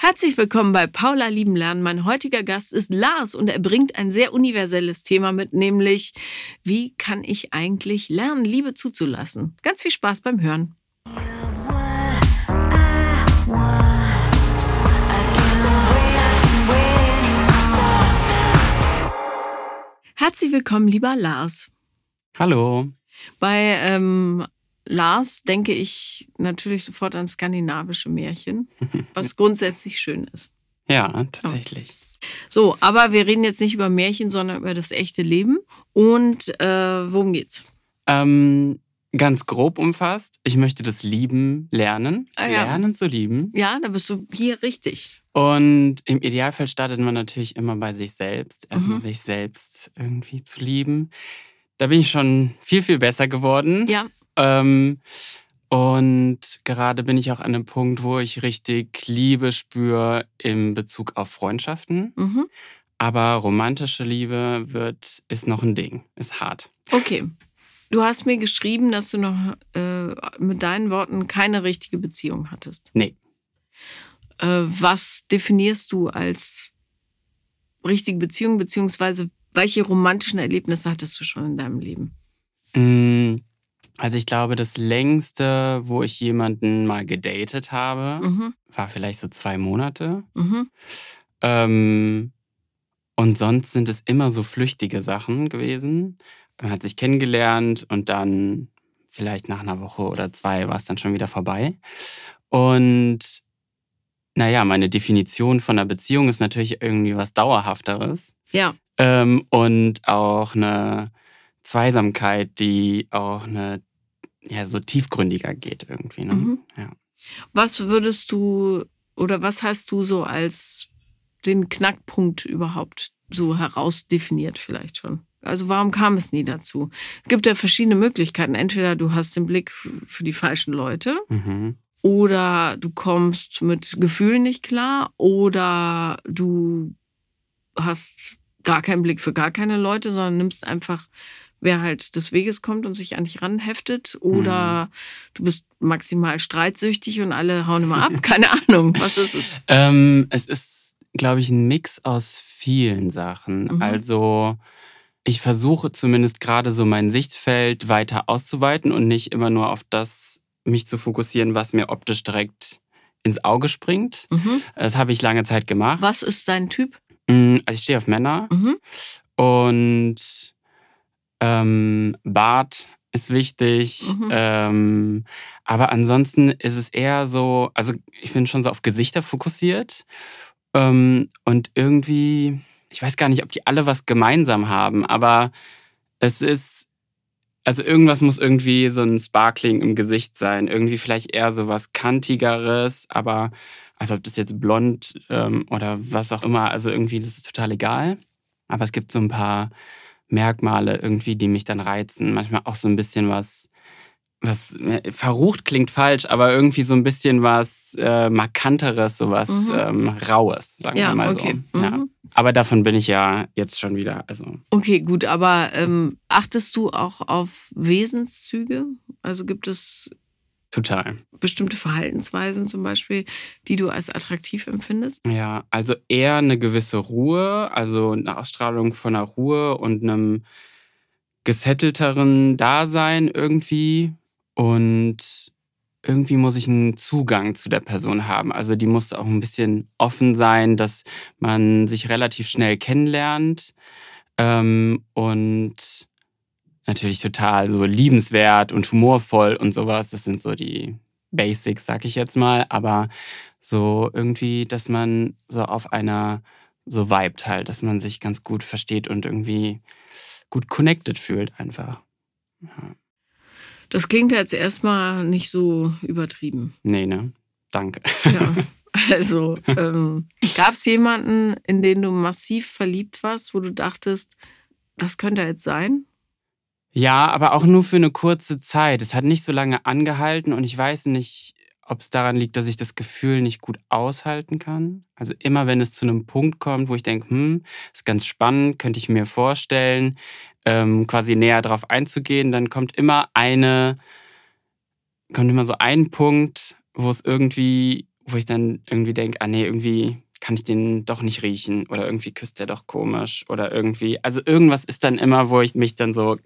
Herzlich willkommen bei Paula Lieben Lernen. Mein heutiger Gast ist Lars und er bringt ein sehr universelles Thema mit, nämlich wie kann ich eigentlich lernen, Liebe zuzulassen? Ganz viel Spaß beim Hören. Herzlich willkommen, lieber Lars. Hallo. Bei ähm, Lars denke ich natürlich sofort an skandinavische Märchen, was grundsätzlich schön ist. Ja, tatsächlich. So, aber wir reden jetzt nicht über Märchen, sondern über das echte Leben. Und äh, worum geht's? Ähm, ganz grob umfasst, ich möchte das Lieben lernen. Ah, ja. Lernen zu lieben. Ja, da bist du hier richtig. Und im Idealfall startet man natürlich immer bei sich selbst. Erstmal Mhm. sich selbst irgendwie zu lieben. Da bin ich schon viel, viel besser geworden. Ja, Ähm, und gerade bin ich auch an einem Punkt, wo ich richtig Liebe spüre im Bezug auf Freundschaften. mhm. Aber romantische Liebe wird, ist noch ein Ding, ist hart. okay. Du hast mir geschrieben, dass du noch äh, mit deinen Worten keine richtige Beziehung hattest. Nee. Äh, was definierst du als richtige Beziehung, beziehungsweise welche romantischen Erlebnisse hattest du schon in deinem Leben? Mm, Also ich glaube, das längste, wo ich jemanden mal gedatet habe, Mhm. war vielleicht so zwei Monate. Mhm. Ähm, und sonst sind es immer so flüchtige Sachen gewesen. Man hat sich kennengelernt und dann vielleicht nach einer Woche oder zwei war es dann schon wieder vorbei. Und naja, meine Definition von einer Beziehung ist natürlich irgendwie was Dauerhafteres. Ja, Ähm, und auch eine Zweisamkeit, die auch eine, ja, so tiefgründiger geht irgendwie. Ne? Mhm. Ja. Was würdest du oder was hast du so als den Knackpunkt überhaupt so herausdefiniert vielleicht schon? Also warum kam es nie dazu? Es gibt ja verschiedene Möglichkeiten. Entweder du hast den Blick für die falschen Leute Mhm. oder du kommst mit Gefühlen nicht klar oder du hast gar keinen Blick für gar keine Leute, sondern nimmst einfach, wer halt des Weges kommt und sich an dich ranheftet oder du bist maximal streitsüchtig und alle hauen immer ab. Keine Ahnung, was ist es? Ähm, es ist, glaube ich, ein Mix aus vielen Sachen. Mhm. Also ich versuche zumindest gerade so mein Sichtfeld weiter auszuweiten und nicht immer nur auf das mich zu fokussieren, was mir optisch direkt ins Auge springt. Mhm. Das habe ich lange Zeit gemacht. Was ist dein Typ? Mm, Also ich stehe auf Männer Mhm. und ähm, Bart ist wichtig. Mhm. Ähm, aber ansonsten ist es eher so, also ich bin schon so auf Gesichter fokussiert. Ähm, und irgendwie, ich weiß gar nicht, ob die alle was gemeinsam haben, aber es ist, also irgendwas muss irgendwie so ein Sparkling im Gesicht sein. Irgendwie vielleicht eher so was Kantigeres, aber also ob das jetzt blond ähm, oder was auch immer, also irgendwie, das ist total egal. Aber es gibt so ein paar Merkmale irgendwie, die mich dann reizen. Manchmal auch so ein bisschen was, was äh, verrucht klingt falsch, aber irgendwie so ein bisschen was äh, markanteres, so was Mhm. ähm, raues, sagen Ja, wir mal okay. so. Ja. Mhm. Aber davon bin ich ja jetzt schon wieder, also Okay, gut, aber ähm, achtest du auch auf Wesenszüge? Also gibt es total. bestimmte Verhaltensweisen zum Beispiel, die du als attraktiv empfindest? Ja, also eher eine gewisse Ruhe, also eine Ausstrahlung von einer Ruhe und einem gesettelteren Dasein irgendwie. Und irgendwie muss ich einen Zugang zu der Person haben. Also die muss auch ein bisschen offen sein, dass man sich relativ schnell kennenlernt. Ähm, und natürlich total so liebenswert und humorvoll und sowas. Das sind so die Basics, sag ich jetzt mal. Aber so irgendwie, dass man so auf einer so vibet halt, dass man sich ganz gut versteht und irgendwie gut connected fühlt einfach. Ja. Das klingt jetzt erstmal nicht so übertrieben. Nee, ne? Danke. Ja. Also, ähm, gab es jemanden, in den du massiv verliebt warst, wo du dachtest, das könnte er jetzt sein? Ja, aber auch nur für eine kurze Zeit. Es hat nicht so lange angehalten und ich weiß nicht, ob es daran liegt, dass ich das Gefühl nicht gut aushalten kann. Also immer, wenn es zu einem Punkt kommt, wo ich denke, hm, ist ganz spannend, könnte ich mir vorstellen, ähm, quasi näher drauf einzugehen, dann kommt immer eine, kommt immer so ein Punkt, wo es irgendwie, wo ich dann irgendwie denke, ah nee, irgendwie kann ich den doch nicht riechen oder irgendwie küsst der doch komisch oder irgendwie, also irgendwas ist dann immer, wo ich mich dann so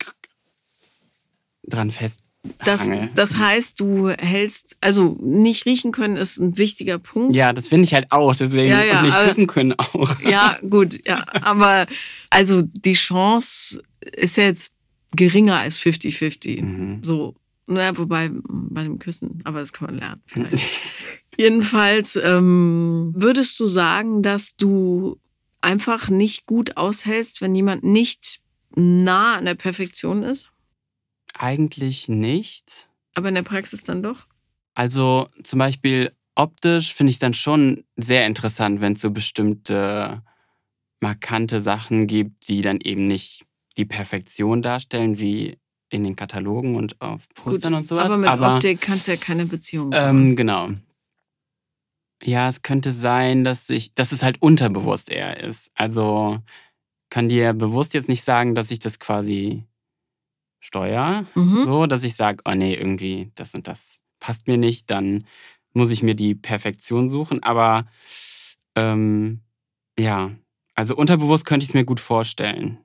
dran fest das, das heißt, du hältst, also nicht riechen können ist ein wichtiger Punkt. Ja, das finde ich halt auch, deswegen ja, ja, und nicht aber, küssen können auch. Ja, gut, ja, aber also die Chance ist ja jetzt geringer als 50-50. Mhm. So, naja, wobei bei dem Küssen, aber das kann man lernen vielleicht. Jedenfalls ähm, würdest du sagen, dass du einfach nicht gut aushältst, wenn jemand nicht nah an der Perfektion ist? Eigentlich nicht. Aber in der Praxis dann doch? Also zum Beispiel optisch finde ich dann schon sehr interessant, wenn es so bestimmte markante Sachen gibt, die dann eben nicht die Perfektion darstellen, wie in den Katalogen und auf Postern Gut, und sowas. Aber mit aber, Optik kannst du ja keine Beziehung ähm, Genau. Ja, es könnte sein, dass ich, dass es halt unterbewusst eher ist. Also kann dir bewusst jetzt nicht sagen, dass ich das quasi steuere, mhm. so, dass ich sage, oh nee, irgendwie das und das passt mir nicht, dann muss ich mir die Perfektion suchen. Aber ähm, ja, also unterbewusst könnte ich es mir gut vorstellen,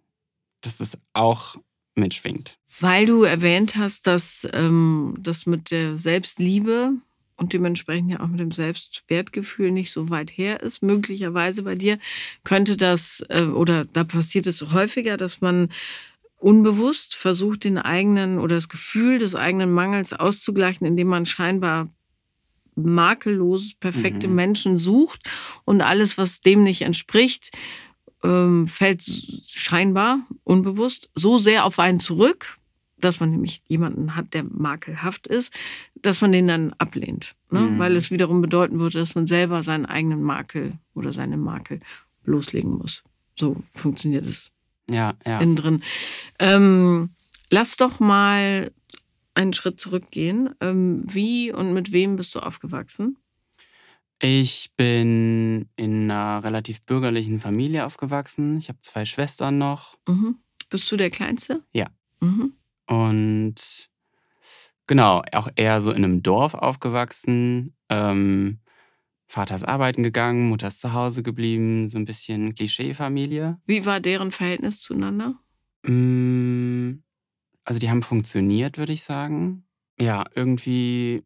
dass es auch mitschwingt. Weil du erwähnt hast, dass ähm, das mit der Selbstliebe und dementsprechend ja auch mit dem Selbstwertgefühl nicht so weit her ist, möglicherweise bei dir, könnte das äh, oder da passiert es häufiger, dass man unbewusst versucht, den eigenen oder das Gefühl des eigenen Mangels auszugleichen, indem man scheinbar makellos perfekte mhm. Menschen sucht und alles, was dem nicht entspricht, ähm, fällt scheinbar unbewusst so sehr auf einen zurück, dass man nämlich jemanden hat, der makelhaft ist, dass man den dann ablehnt. Ne? Mhm. Weil es wiederum bedeuten würde, dass man selber seinen eigenen Makel oder seine Makel loslegen muss. So funktioniert es ja, ja. innen drin. Ähm, lass doch mal einen Schritt zurückgehen. Ähm, wie und mit wem bist du aufgewachsen? Ich bin in einer relativ bürgerlichen Familie aufgewachsen. Ich habe zwei Schwestern noch. Mhm. Bist du der Kleinste? Ja. Mhm. Und genau, auch eher so in einem Dorf aufgewachsen. Ähm, Vater ist arbeiten gegangen, Mutter ist zu Hause geblieben, so ein bisschen Klischee-Familie. Wie war deren Verhältnis zueinander? Mm, also die haben funktioniert, würde ich sagen. Ja, irgendwie.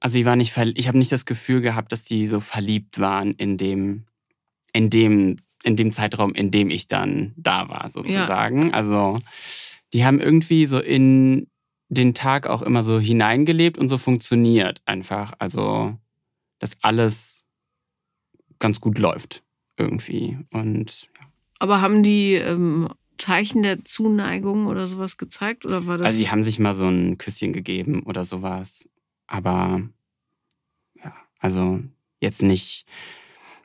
Also ich war nicht ich habe nicht das Gefühl gehabt, dass die so verliebt waren in dem, in dem, in dem Zeitraum, in dem ich dann da war, sozusagen. Ja. Also die haben irgendwie so in den Tag auch immer so hineingelebt und so funktioniert einfach. Also dass alles ganz gut läuft irgendwie. Und ja. Aber haben die ähm, Zeichen der Zuneigung oder sowas gezeigt? Oder war das also, die haben sich mal so ein Küsschen gegeben oder sowas. Aber ja, also jetzt nicht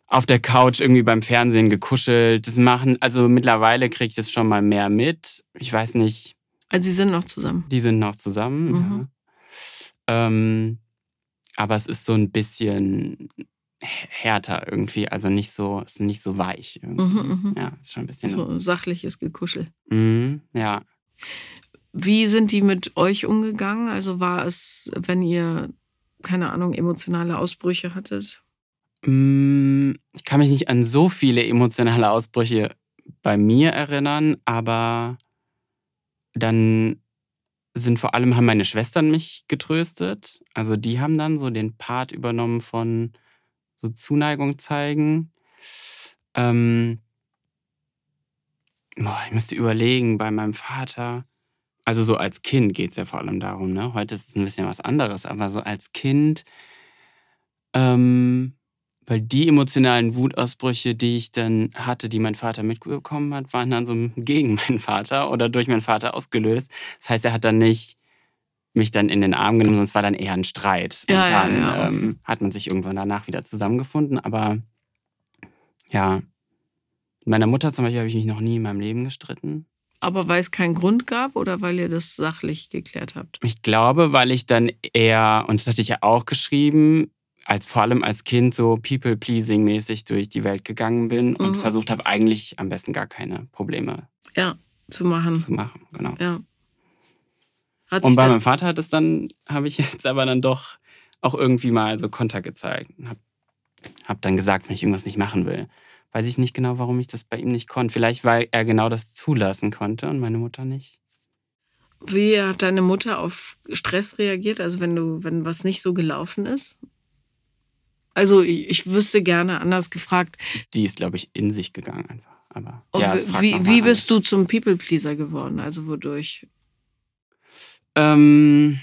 auf der Couch irgendwie beim Fernsehen gekuschelt. Das machen, also mittlerweile kriege ich das schon mal mehr mit. Ich weiß nicht. Also, sie sind noch zusammen. Die sind noch zusammen, mhm. ja. Ähm, aber es ist so ein bisschen härter irgendwie, also nicht so, es ist nicht so weich. Mhm, mhm, ja, ist schon ein bisschen. So sachliches Gekuschel. Mhm, ja. Wie sind die mit euch umgegangen? Also war es, wenn ihr, keine Ahnung, emotionale Ausbrüche hattet? Mm, ich kann mich nicht an so viele emotionale Ausbrüche bei mir erinnern, aber dann sind vor allem haben meine Schwestern mich getröstet. Also die haben dann so den Part übernommen von so Zuneigung zeigen. Ähm, boah, ich müsste überlegen bei meinem Vater. Also so als Kind geht es ja vor allem darum, ne? Heute ist es ein bisschen was anderes, aber so als Kind ähm, weil die emotionalen Wutausbrüche, die ich dann hatte, die mein Vater mitbekommen hat, waren dann so gegen meinen Vater oder durch meinen Vater ausgelöst. Das heißt, er hat dann nicht mich dann in den Arm genommen, sondern es war dann eher ein Streit. Ja, und dann ja, ja. Ähm, hat man sich irgendwann danach wieder zusammengefunden. Aber ja, mit meiner Mutter zum Beispiel habe ich mich noch nie in meinem Leben gestritten. Aber weil es keinen Grund gab oder weil ihr das sachlich geklärt habt? Ich glaube, weil ich dann eher, und das hatte ich ja auch geschrieben, als vor allem als Kind so People-Pleasing-mäßig durch die Welt gegangen bin und mhm. versucht habe, eigentlich am besten gar keine Probleme ja, zu machen. Zu machen, genau. Ja. und bei meinem Vater hat es dann, habe ich jetzt aber dann doch auch irgendwie mal so Konter gezeigt und habe habe dann gesagt, wenn ich irgendwas nicht machen will. Weiß ich nicht genau, warum ich das bei ihm nicht konnte. Vielleicht, weil er genau das zulassen konnte und meine Mutter nicht. Wie hat deine Mutter auf Stress reagiert? Also wenn du, wenn was nicht so gelaufen ist? Also ich, ich wüsste gerne anders gefragt. Die ist, glaube ich, in sich gegangen einfach. Aber ja, wie, wie bist du zum People-Pleaser geworden? Also wodurch? Ähm,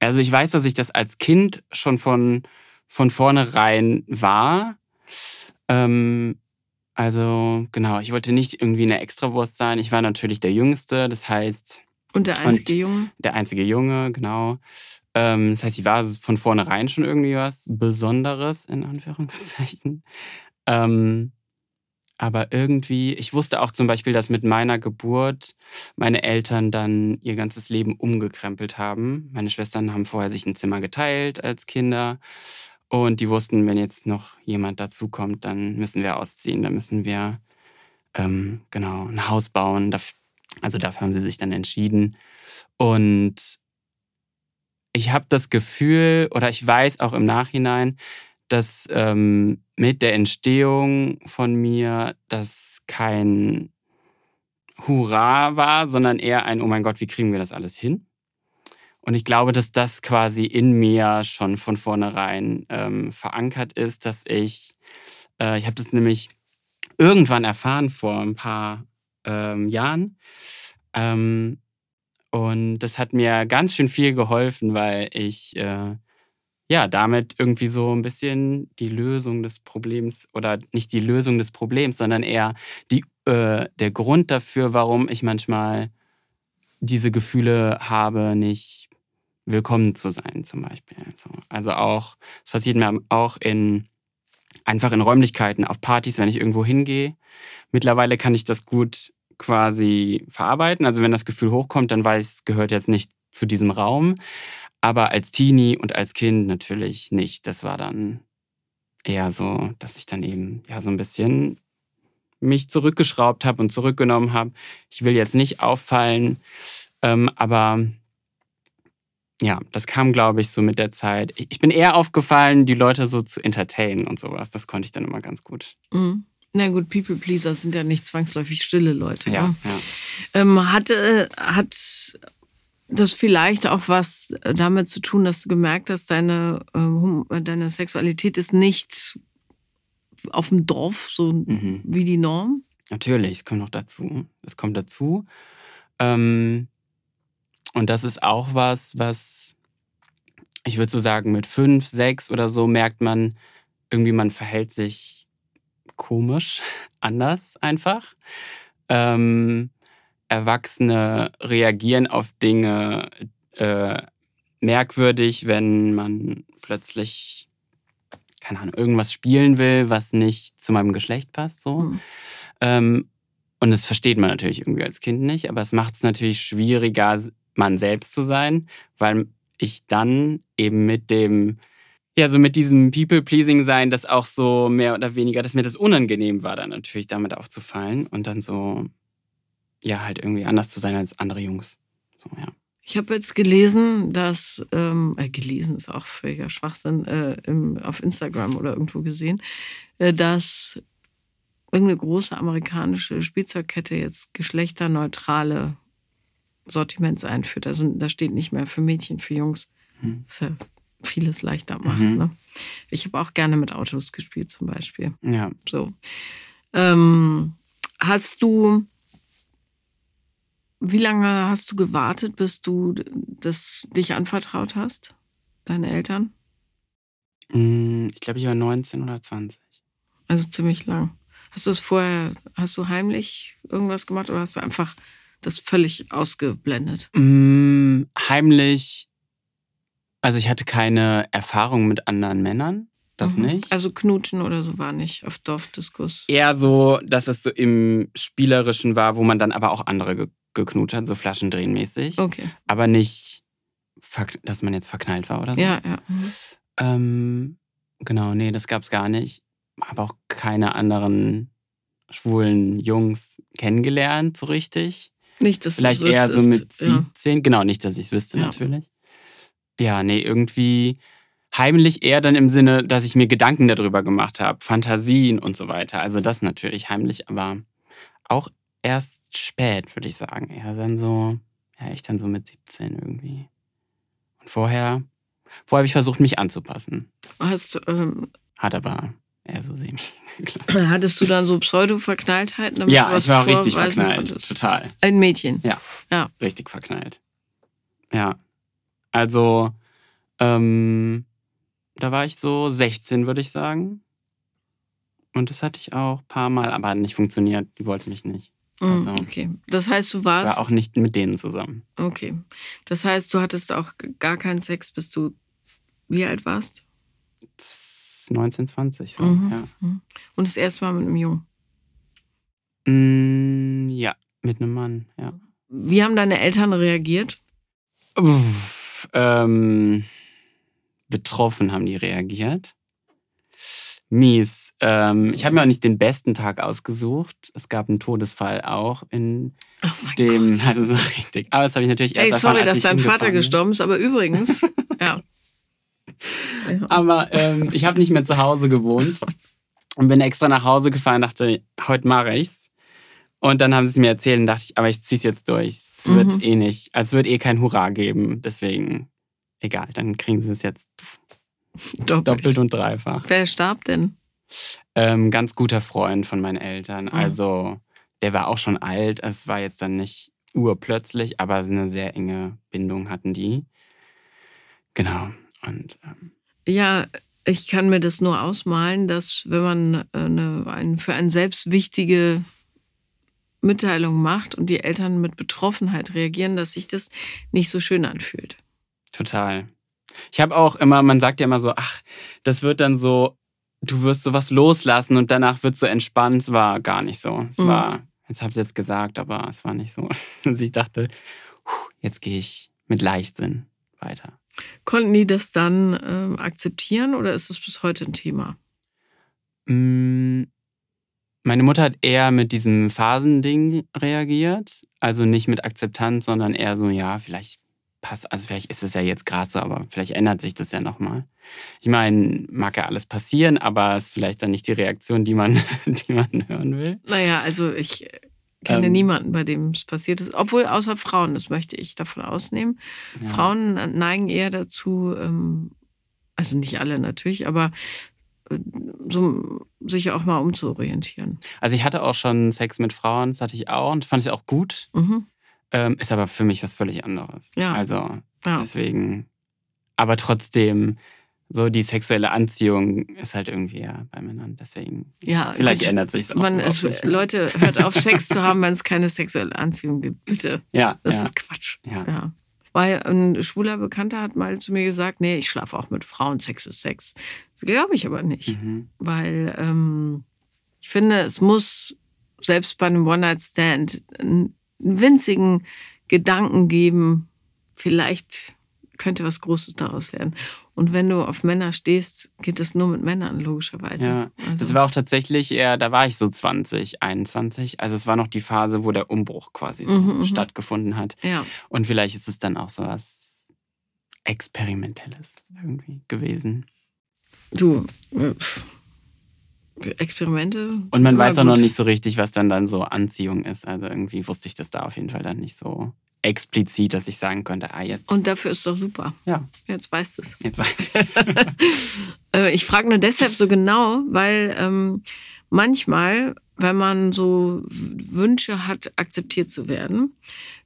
also ich weiß, dass ich das als Kind schon von, von vornherein war. Ähm, also genau, ich wollte nicht irgendwie eine Extrawurst sein. Ich war natürlich der Jüngste, das heißt Und der einzige Und- Junge? der einzige Junge, genau. Ähm, das heißt, ich war von vornherein schon irgendwie was Besonderes, in Anführungszeichen. Ähm, aber irgendwie, ich wusste auch zum Beispiel, dass mit meiner Geburt meine Eltern dann ihr ganzes Leben umgekrempelt haben. Meine Schwestern haben vorher sich ein Zimmer geteilt als Kinder. Und die wussten, wenn jetzt noch jemand dazukommt, dann müssen wir ausziehen, dann müssen wir ähm, genau ein Haus bauen. Also dafür haben sie sich dann entschieden. Und ich habe das Gefühl, oder ich weiß auch im Nachhinein, dass ähm, mit der Entstehung von mir das kein Hurra war, sondern eher ein, oh mein Gott, wie kriegen wir das alles hin? Und ich glaube, dass das quasi in mir schon von vornherein ähm, verankert ist, dass ich, äh, ich habe das nämlich irgendwann erfahren vor ein paar ähm, Jahren. Ähm, und das hat mir ganz schön viel geholfen, weil ich äh, ja damit irgendwie so ein bisschen die Lösung des Problems oder nicht die Lösung des Problems, sondern eher die, äh, der Grund dafür, warum ich manchmal diese Gefühle habe, nicht willkommen zu sein, zum Beispiel. So. Also auch, es passiert mir auch in einfach in Räumlichkeiten, auf Partys, wenn ich irgendwo hingehe. Mittlerweile kann ich das gut quasi verarbeiten. Also wenn das Gefühl hochkommt, dann weiß gehört jetzt nicht zu diesem Raum. Aber als Teenie und als Kind natürlich nicht. Das war dann eher so, dass ich dann eben ja so ein bisschen mich zurückgeschraubt habe und zurückgenommen habe. Ich will jetzt nicht auffallen, ähm, aber ja, das kam, glaube ich, so mit der Zeit. Ich ich bin eher aufgefallen, die Leute so zu entertainen und sowas. Das konnte ich dann immer ganz gut. Mhm. Na gut, People-Pleaser sind ja nicht zwangsläufig stille Leute. Ja, ne? ja. Ähm, hatte, hat das vielleicht auch was damit zu tun, dass du gemerkt hast, deine, ähm, deine Sexualität ist nicht auf dem Dorf so Mhm. wie die Norm? Natürlich, es kommt noch dazu. Es kommt dazu. Ähm, und das ist auch was, was ich würde so sagen, mit fünf, sechs oder so merkt man, irgendwie man verhält sich komisch, anders einfach. Ähm, Erwachsene reagieren auf Dinge äh, merkwürdig, wenn man plötzlich, keine Ahnung, irgendwas spielen will, was nicht zu meinem Geschlecht passt. So. Mhm. Ähm, und das versteht man natürlich irgendwie als Kind nicht, aber es macht es natürlich schwieriger, man selbst zu sein, weil ich dann eben mit dem, ja, so mit diesem People-Pleasing-Sein, das auch so mehr oder weniger, dass mir das unangenehm war, dann natürlich damit aufzufallen und dann so, ja, halt irgendwie anders zu sein als andere Jungs. So, ja. Ich habe jetzt gelesen, dass, ähm, äh, gelesen ist auch völliger Schwachsinn, äh, im, auf Instagram oder irgendwo gesehen, äh, dass irgendeine große amerikanische Spielzeugkette jetzt geschlechterneutrale Sortiments einführt. Also da steht nicht mehr für Mädchen, für Jungs. Mhm. Was ja vieles leichter macht. Mhm. Ne? Ich habe auch gerne mit Autos gespielt zum Beispiel. Ja. So. Ähm, hast du, wie lange hast du gewartet, bis du das dich anvertraut hast? Deine Eltern? Mm, Ich glaube, ich war 19 oder 20. Also ziemlich lang. Hast du es vorher, hast du heimlich irgendwas gemacht oder hast du einfach das völlig ausgeblendet? Mm, Heimlich, also ich hatte keine Erfahrung mit anderen Männern, das Mhm. nicht. Also knutschen oder so war nicht auf Dorfdiskus. eher so, dass es so im Spielerischen war, wo man dann aber auch andere ge geknutscht hat, so Flaschendrehenmäßig. Okay. Aber nicht, dass man jetzt verknallt war oder so. Ja, ja. Mhm. Ähm, genau, nee, das gab's gar nicht. Habe auch keine anderen schwulen Jungs kennengelernt, so richtig. Nicht, dass Vielleicht eher so wüsstest. mit Ja. 17. Genau, nicht, dass ich es wüsste, Ja. natürlich. Ja, nee, irgendwie heimlich eher dann im Sinne, dass ich mir Gedanken darüber gemacht habe, Fantasien und so weiter. Also das natürlich heimlich, aber auch erst spät, würde ich sagen. Eher dann so, ja, ich dann so mit 17 irgendwie. Und vorher, vorher habe ich versucht, mich anzupassen. Hast, ähm, Hat aber eher so semi. hattest du dann so Pseudo-Verknalltheiten? ja, ich war auch richtig verknallt. konntest? Total. Ein Mädchen. Ja. Ja. Richtig verknallt. Ja. Also, ähm, da war ich so 16, würde ich sagen. Und das hatte ich auch ein paar Mal, aber hat nicht funktioniert. Die wollten mich nicht. Mhm, Also- okay. Das heißt, du Ich warst. war auch nicht mit denen zusammen. Okay. Das heißt, du hattest auch gar keinen Sex, bis du wie alt warst? 19, 20, so, Mhm. ja. Und das erste Mal mit einem Jungen. Mm, ja, mit einem Mann, ja. Wie haben deine Eltern reagiert? Uff, ähm, betroffen haben die reagiert. Mies. Ähm, ich habe mir auch nicht den besten Tag ausgesucht. Es gab einen Todesfall auch in Oh mein dem, Gott. also so richtig. Aber das habe ich natürlich erst Ey, erfahren, sorry, als dass dein Vater gestorben ist, aber übrigens, ja. ja. Aber ähm, ich habe nicht mehr zu Hause gewohnt und bin extra nach Hause gefahren, dachte, heute mache ich's. Und dann haben sie es mir erzählt und dachte ich, aber ich zieh's jetzt durch. Es wird Mhm. eh nicht, also es wird eh kein Hurra geben. Deswegen, egal, dann kriegen sie es jetzt Doppelt. doppelt und dreifach. Wer starb denn? Ähm, ganz guter Freund von meinen Eltern. Mhm. Also, der war auch schon alt. Es war jetzt dann nicht urplötzlich, aber eine sehr enge Bindung hatten die. Genau. Und ähm, Ja, ich kann mir das nur ausmalen, dass wenn man äh, eine, ein, für einen selbst wichtige Mitteilung macht und die Eltern mit Betroffenheit reagieren, dass sich das nicht so schön anfühlt. Total. Ich habe auch immer, man sagt ja immer so, ach, das wird dann so, du wirst sowas loslassen und danach wird so entspannt. Es war gar nicht so. Es Mhm. war, jetzt habe ich jetzt gesagt, aber es war nicht so. Also ich dachte, jetzt gehe ich mit Leichtsinn weiter. Konnten die das dann ähm, akzeptieren oder ist das bis heute ein Thema? Mm, Meine Mutter hat eher mit diesem Phasending reagiert. Also nicht mit Akzeptanz, sondern eher so, ja, vielleicht passt, also vielleicht ist es ja jetzt gerade so, aber vielleicht ändert sich das ja nochmal. Ich meine, mag ja alles passieren, aber es ist vielleicht dann nicht die Reaktion, die man, die man hören will. Naja, also ich kenne Ähm. niemanden, bei dem es passiert ist. Obwohl außer Frauen, das möchte ich davon ausnehmen. Ja. Frauen neigen eher dazu, ähm, also nicht alle natürlich, aber so sich auch mal umzuorientieren. Also ich hatte auch schon Sex mit Frauen, das hatte ich auch und fand ich auch gut. Mhm. Ähm, ist aber für mich was völlig anderes. Ja. Also Ja. deswegen, aber trotzdem, so die sexuelle Anziehung ist halt irgendwie ja bei Männern. Deswegen, ja, vielleicht gut. ändert sich es auch. Man. Leute, hört auf, Sex zu haben, wenn es keine sexuelle Anziehung gibt. Bitte. ja, Das ja, ist Quatsch. ja. Weil ein schwuler Bekannter hat mal zu mir gesagt, nee, ich schlafe auch mit Frauen, Sex ist Sex. Das glaube ich aber nicht. Mhm. Weil ähm, ich finde, es muss selbst bei einem One-Night-Stand einen winzigen Gedanken geben, vielleicht könnte was Großes daraus werden. Und wenn du auf Männer stehst, geht es nur mit Männern, logischerweise. Ja, also, Das war auch tatsächlich eher, da war ich so 20, 21. Also es war noch die Phase, wo der Umbruch quasi so Mhm, mhm. stattgefunden hat. ja. Und vielleicht ist es dann auch so was Experimentelles irgendwie gewesen. Du, äh, Experimente. Und man weiß auch noch gut. nicht so richtig, was dann dann so Anziehung ist. Also irgendwie wusste ich das da auf jeden Fall dann nicht so explizit, dass ich sagen könnte, ah, jetzt, Und dafür ist doch super. ja, Jetzt weißt du es. jetzt weiß ich es. Äh, ich frage nur deshalb so genau, weil ähm, manchmal, wenn man so Wünsche hat, akzeptiert zu werden,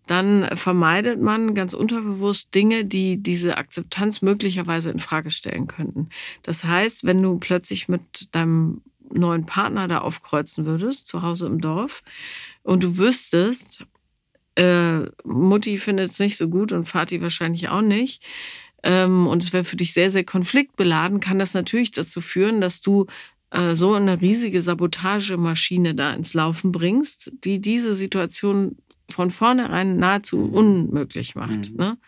dann vermeidet man ganz unterbewusst Dinge, die diese Akzeptanz möglicherweise in Frage stellen könnten. Das heißt, wenn du plötzlich mit deinem neuen Partner da aufkreuzen würdest, zu Hause im Dorf, und du wüsstest, äh, Mutti findet es nicht so gut und Vati wahrscheinlich auch nicht, ähm, und es wäre für dich sehr, sehr konfliktbeladen, kann das natürlich dazu führen, dass du äh, so eine riesige Sabotagemaschine da ins Laufen bringst, die diese Situation von vornherein nahezu Mhm. unmöglich macht. Mhm. Ne?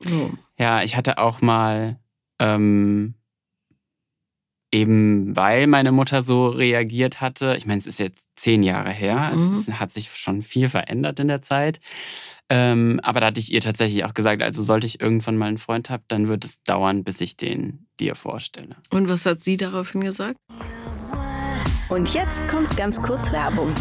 So. Ja, ich hatte auch mal, ähm, eben weil meine Mutter so reagiert hatte, ich meine, es ist jetzt zehn Jahre her, Mhm. es ist, hat sich schon viel verändert in der Zeit. Ähm, aber da hatte ich ihr tatsächlich auch gesagt, also sollte ich irgendwann mal einen Freund haben, dann wird es dauern, bis ich den dir vorstelle. Und was hat sie daraufhin gesagt? Und jetzt kommt ganz kurz Werbung.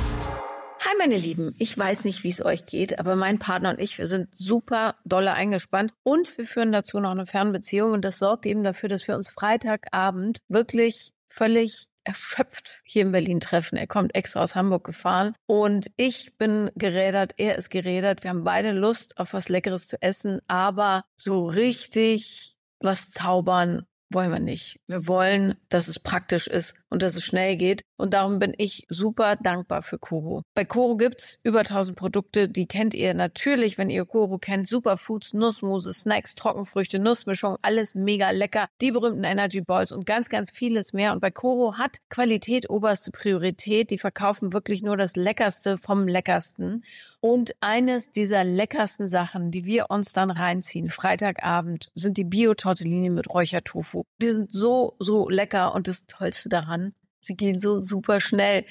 Hi meine Lieben, ich weiß nicht, wie es euch geht, aber mein Partner und ich, wir sind super dolle eingespannt und wir führen dazu noch eine Fernbeziehung und das sorgt eben dafür, dass wir uns Freitagabend wirklich völlig erschöpft hier in Berlin treffen. Er kommt extra aus Hamburg gefahren und ich bin gerädert, er ist gerädert. Wir haben beide Lust auf was Leckeres zu essen, aber so richtig was zaubern wollen wir nicht. Wir wollen, dass es praktisch ist und dass es schnell geht. Und darum bin ich super dankbar für Koro. Bei Koro gibt's über 1000 Produkte, die kennt ihr natürlich, wenn ihr Koro kennt. Superfoods, Nussmuse, Snacks, Trockenfrüchte, Nussmischung, alles mega lecker. Die berühmten Energy Balls und ganz, ganz vieles mehr. Und bei Koro hat Qualität oberste Priorität. Die verkaufen wirklich nur das Leckerste vom Leckersten. Und eines dieser leckersten Sachen, die wir uns dann reinziehen, Freitagabend, sind die Bio-Tortellini mit Räuchertofu. Die sind so, so lecker und das Tollste daran, sie gehen so super schnell.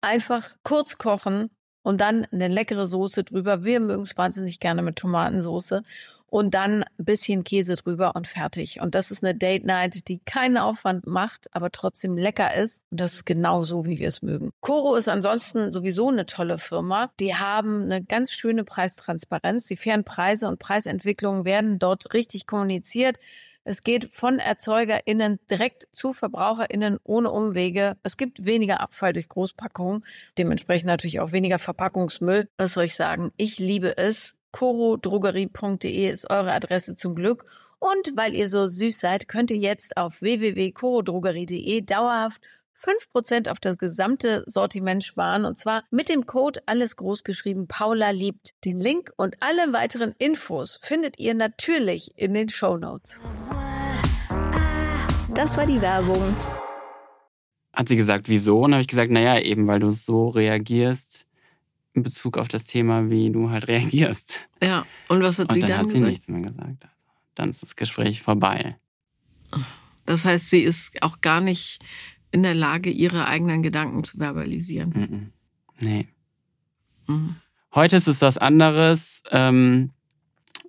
Einfach kurz kochen und dann eine leckere Soße drüber. Wir mögen es wahnsinnig gerne mit Tomatensoße und dann ein bisschen Käse drüber und fertig. Und das ist eine Date Night, die keinen Aufwand macht, aber trotzdem lecker ist. Und das ist genau so, wie wir es mögen. Coro ist ansonsten sowieso eine tolle Firma. Die haben eine ganz schöne Preistransparenz. Die fairen Preise und Preisentwicklungen werden dort richtig kommuniziert. Es geht von ErzeugerInnen direkt zu VerbraucherInnen ohne Umwege. Es gibt weniger Abfall durch Großpackungen, dementsprechend natürlich auch weniger Verpackungsmüll. Was soll ich sagen? Ich liebe es. corodrogerie.de ist eure Adresse zum Glück. Und weil ihr so süß seid, könnt ihr jetzt auf www.corodrogerie.de dauerhaft 5% auf das gesamte Sortiment sparen und zwar mit dem Code alles großgeschrieben Paula liebt. Den Link und alle weiteren Infos findet ihr natürlich in den Show Notes. Das war die Werbung. Hat sie gesagt, wieso? Und habe ich gesagt, naja, eben weil du so reagierst in Bezug auf das Thema, wie du halt reagierst. Ja. Und was hat Und sie dann dann hat sie gesagt? nichts mehr gesagt. Also, dann ist das Gespräch vorbei. Das heißt, sie ist auch gar nicht in der Lage, ihre eigenen Gedanken zu verbalisieren. Nee. Mhm. Heute ist es was anderes. Ähm,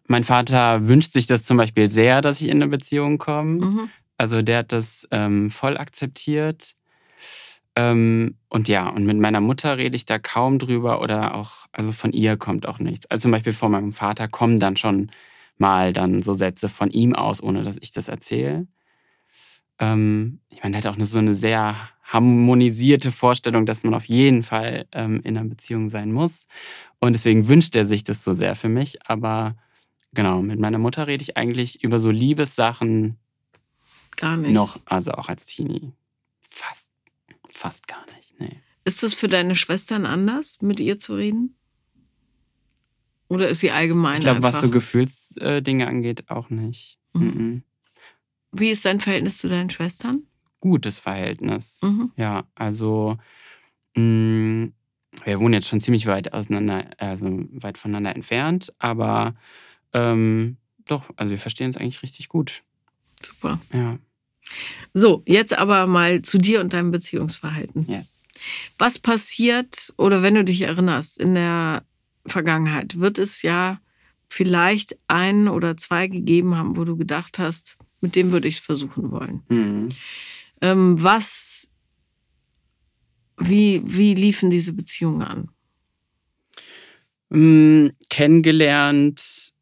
mein Vater wünscht sich das zum Beispiel sehr, dass ich in eine Beziehung komme. Mhm. Also der hat das ähm, voll akzeptiert. Ähm, und ja, und mit meiner Mutter rede ich da kaum drüber oder auch, also von ihr kommt auch nichts. Also zum Beispiel von meinem Vater kommen dann schon mal dann so Sätze von ihm aus, ohne dass ich das erzähle. Ähm, ich meine, er hat auch eine, so eine sehr harmonisierte Vorstellung, dass man auf jeden Fall ähm, in einer Beziehung sein muss. Und deswegen wünscht er sich das so sehr für mich. Aber genau, mit meiner Mutter rede ich eigentlich über so Liebessachen Gar nicht. noch, also auch als Teenie. Fast, fast gar nicht. Nee. Ist es für deine Schwestern anders, mit ihr zu reden? Oder ist sie allgemein Ich glaube, was so Gefühlsdinge angeht, auch nicht. Mhm. Mhm. Wie ist dein Verhältnis zu deinen Schwestern? Gutes Verhältnis. Mhm. Ja, also mh, wir wohnen jetzt schon ziemlich weit auseinander, also weit voneinander entfernt, aber ähm, doch, also wir verstehen uns eigentlich richtig gut. Super. Ja, So, jetzt aber mal zu dir und deinem Beziehungsverhalten. yes. Was passiert, oder wenn du dich erinnerst, in der Vergangenheit, wird es ja vielleicht ein oder zwei gegeben haben, wo du gedacht hast, mit dem würde ich es versuchen wollen. Mhm. Ähm, was, wie, wie liefen diese Beziehungen an? Mm, kennengelernt,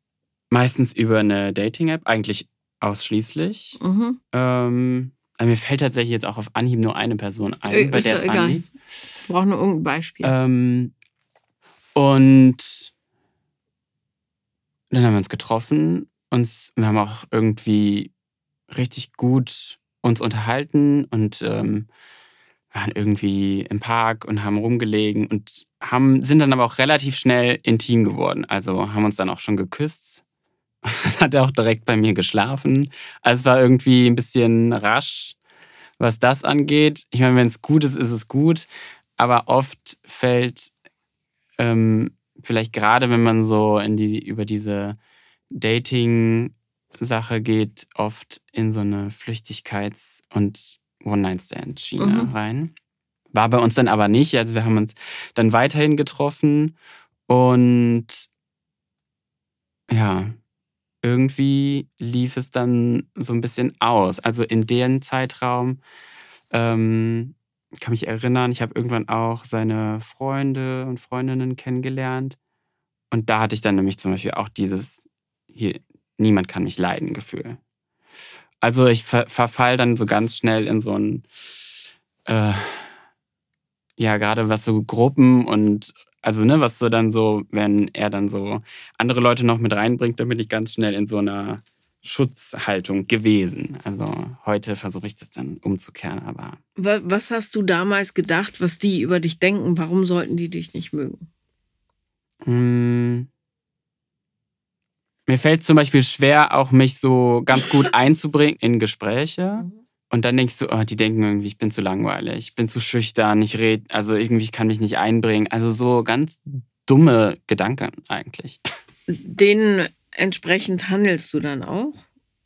meistens über eine Dating-App, eigentlich ausschließlich. Mhm. Ähm, aber mir fällt tatsächlich jetzt auch auf Anhieb nur eine Person ein, Äh, bei der es egal. anlief. Wir brauchen nur irgendein Beispiel. Ähm, und dann haben wir uns getroffen und wir haben auch irgendwie richtig gut uns unterhalten und ähm, waren irgendwie im Park und haben rumgelegen und haben, sind dann aber auch relativ schnell intim geworden. Also haben uns dann auch schon geküsst. Hat er auch direkt bei mir geschlafen. Also es war irgendwie ein bisschen rasch, was das angeht. Ich meine, wenn es gut ist, ist es gut. Aber oft fällt ähm, vielleicht gerade, wenn man so in die, über diese Dating-Sache geht, oft in so eine Flüchtigkeits- und One-Night-Stand-Schiene Mhm. rein. War bei uns dann aber nicht. Also wir haben uns dann weiterhin getroffen und ja, irgendwie lief es dann so ein bisschen aus. Also in dem Zeitraum ähm, kann mich erinnern, ich habe irgendwann auch seine Freunde und Freundinnen kennengelernt. Und da hatte ich dann nämlich zum Beispiel auch dieses, hier, niemand kann mich leiden Gefühl. Also ich ver verfall dann so ganz schnell in so ein, äh, ja, gerade was so Gruppen und, also ne, was so dann so, wenn er dann so andere Leute noch mit reinbringt, dann bin ich ganz schnell in so einer Schutzhaltung gewesen. Also heute versuche ich das dann umzukehren, aber Wa- Was hast du damals gedacht, was die über dich denken? Warum sollten die dich nicht mögen? Mir fällt es zum Beispiel schwer, auch mich so ganz gut einzubringen in Gespräche. Und dann denkst du, oh, die denken irgendwie, ich bin zu langweilig, ich bin zu schüchtern, ich rede, also irgendwie ich kann mich nicht einbringen. Also so ganz dumme Gedanken eigentlich. Denen entsprechend handelst du dann auch?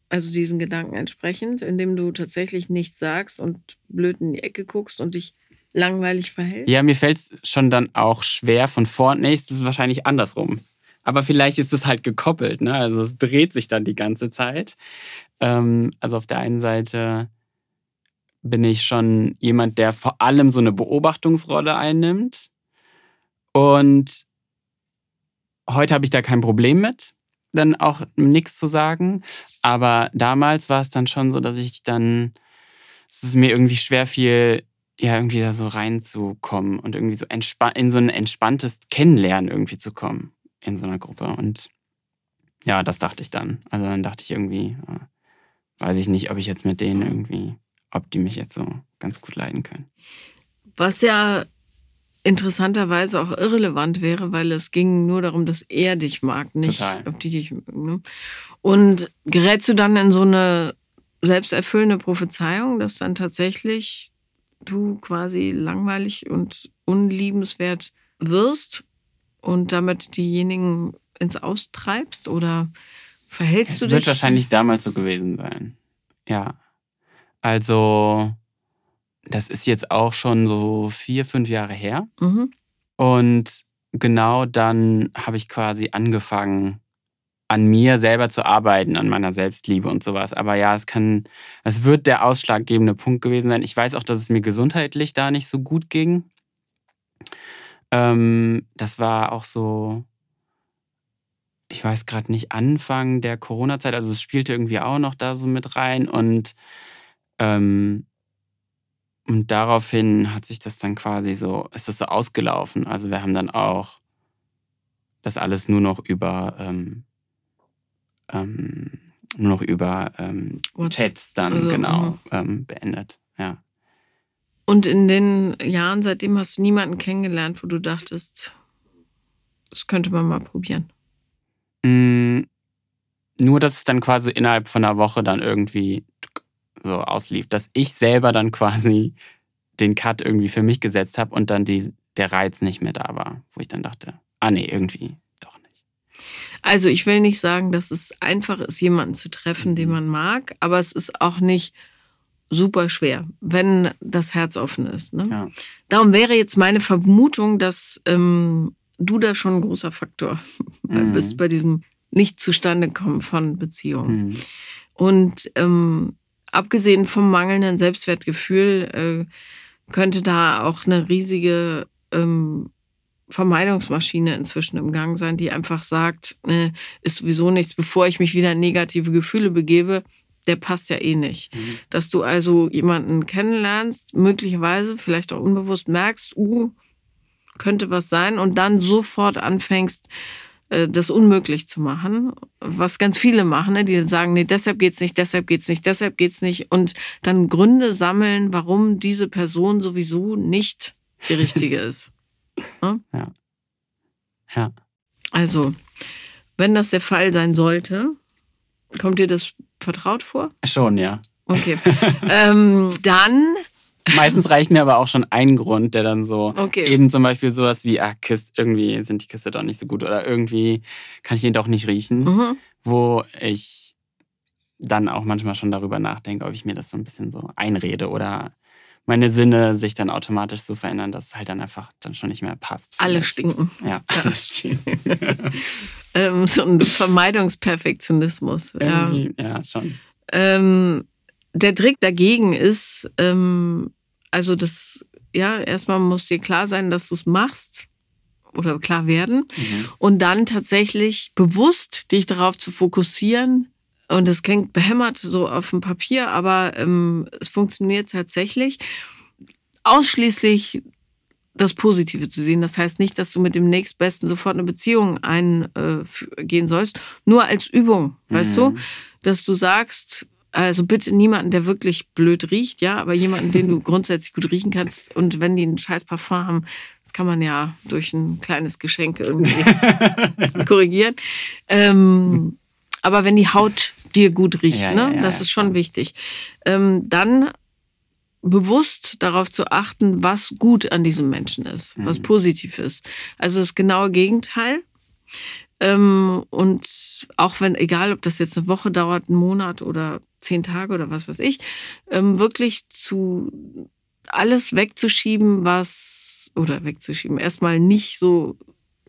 Also diesen Gedanken entsprechend, indem du tatsächlich nichts sagst und blöd in die Ecke guckst und dich langweilig verhältst? Ja, mir fällt es schon dann auch schwer von vorne. Nee, es ist wahrscheinlich andersrum. Aber vielleicht ist es halt gekoppelt, ne? Also es dreht sich dann die ganze Zeit. Ähm, also auf der einen Seite bin ich schon jemand, der vor allem so eine Beobachtungsrolle einnimmt. Und heute habe ich da kein Problem mit, dann auch nichts zu sagen. Aber damals war es dann schon so, dass ich dann, es ist mir irgendwie schwer fiel, ja, irgendwie da so reinzukommen und irgendwie so in so ein entspanntes Kennenlernen irgendwie zu kommen in so einer Gruppe. Und ja, das dachte ich dann. Also dann dachte ich irgendwie, äh, weiß ich nicht, ob ich jetzt mit denen irgendwie, ob die mich jetzt so ganz gut leiden können. Was ja interessanterweise auch irrelevant wäre, weil es ging nur darum, dass er dich mag, nicht Total. ob die dich mögen. Ne? Und gerätst du dann in so eine selbsterfüllende Prophezeiung, dass dann tatsächlich du quasi langweilig und unliebenswert wirst und damit diejenigen ins Austreibst oder verhältst Es du wird dich? wahrscheinlich damals so gewesen sein. Ja. Also, das ist jetzt auch schon so vier, fünf Jahre her. Mhm. Und genau dann habe ich quasi angefangen, an mir selber zu arbeiten, an meiner Selbstliebe und sowas. Aber ja, es kann, es wird der ausschlaggebende Punkt gewesen sein. Ich weiß auch, dass es mir gesundheitlich da nicht so gut ging. Ähm, das war auch so, ich weiß gerade nicht, Anfang der Corona-Zeit. Also es spielte irgendwie auch noch da so mit rein und ähm, und daraufhin hat sich das dann quasi so, ist das so ausgelaufen. Also wir haben dann auch das alles nur noch über, ähm, ähm, nur noch über ähm. Chats dann Also, genau mhm. ähm, beendet. Ja. Und in den Jahren seitdem hast du niemanden kennengelernt, wo du dachtest, das könnte man mal probieren. Mm, nur, dass es dann quasi innerhalb von einer Woche dann irgendwie so auslief, dass ich selber dann quasi den Cut irgendwie für mich gesetzt habe und dann die, der Reiz nicht mehr da war, wo ich dann dachte, ah nee, irgendwie doch nicht. Also ich will nicht sagen, dass es einfach ist, jemanden zu treffen, den man mag, aber es ist auch nicht super schwer, wenn das Herz offen ist. Ne? Ja. Darum wäre jetzt meine Vermutung, dass ähm, du da schon ein großer Faktor Mhm. bist bei diesem nicht zustande kommen von Beziehungen. Mhm. Und ähm, abgesehen vom mangelnden Selbstwertgefühl äh, könnte da auch eine riesige ähm, Vermeidungsmaschine inzwischen im Gang sein, die einfach sagt, äh, ist sowieso nichts, bevor ich mich wieder in negative Gefühle begebe, der passt ja eh nicht. Mhm. Dass du also jemanden kennenlernst, möglicherweise, vielleicht auch unbewusst merkst, uh, könnte was sein und dann sofort anfängst, äh, das unmöglich zu machen, was ganz viele machen, ne? die sagen, nee, deshalb geht's nicht, deshalb geht's nicht, deshalb geht's nicht und dann Gründe sammeln, warum diese Person sowieso nicht die richtige ist. Ja. Also, wenn das der Fall sein sollte, kommt dir das vertraut vor? Schon, ja. Okay. ähm, dann, Meistens reicht mir aber auch schon ein Grund, der dann so okay. eben zum Beispiel sowas wie, ah, Küsst, irgendwie sind die Küsse doch nicht so gut oder irgendwie kann ich den doch nicht riechen, Mhm. wo ich dann auch manchmal schon darüber nachdenke, ob ich mir das so ein bisschen so einrede oder meine Sinne sich dann automatisch so verändern, dass es halt dann einfach dann schon nicht mehr passt. Alle stinken. Ja, alle stinken. ähm, so ein Vermeidungsperfektionismus. Ja. ja, schon. Ähm, der Trick dagegen ist, ähm, also das, ja, erstmal muss dir klar sein, dass du es machst oder klar werden mhm. und dann tatsächlich bewusst dich darauf zu fokussieren. Und das klingt behämmert so auf dem Papier, aber ähm, es funktioniert tatsächlich. Ausschließlich das Positive zu sehen. Das heißt nicht, dass du mit dem nächstbesten sofort eine Beziehung eingehen äh, sollst, nur als Übung, weißt mhm. du, dass du sagst, also bitte niemanden, der wirklich blöd riecht, ja, aber jemanden, den du grundsätzlich gut riechen kannst. Und wenn die einen scheiß Parfum haben, das kann man ja durch ein kleines Geschenk irgendwie korrigieren. Ähm, aber wenn die Haut dir gut riecht, ja, ne, ja, das ist schon wichtig. Ähm, dann bewusst darauf zu achten, was gut an diesem Menschen ist, was mhm. positiv ist. Also das genaue Gegenteil. Ähm, und auch wenn, egal ob das jetzt eine Woche dauert, einen Monat oder zehn Tage oder was weiß ich, ähm, wirklich zu alles wegzuschieben, was, oder wegzuschieben, erstmal nicht so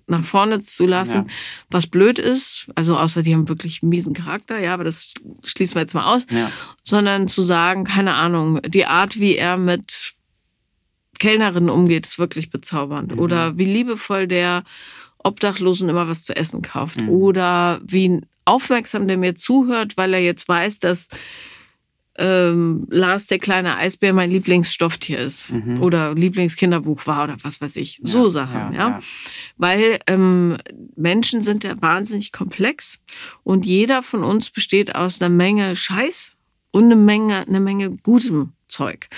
nach vorne zu lassen, ja. was blöd ist, also außer die haben wirklich einen miesen Charakter, ja, aber das schließen wir jetzt mal aus, ja. sondern zu sagen, keine Ahnung, die Art, wie er mit Kellnerinnen umgeht, ist wirklich bezaubernd. Mhm. Oder wie liebevoll der Obdachlosen immer was zu essen kauft. Mhm. Oder wie aufmerksam der mir zuhört, weil er jetzt weiß, dass ähm, Lars der kleine Eisbär mein Lieblingsstofftier ist mhm. oder Lieblingskinderbuch war oder was weiß ich. So ja, Sachen, ja. ja. ja. Weil ähm, Menschen sind ja wahnsinnig komplex und jeder von uns besteht aus einer Menge Scheiß und eine Menge, eine Menge gutem Zeug.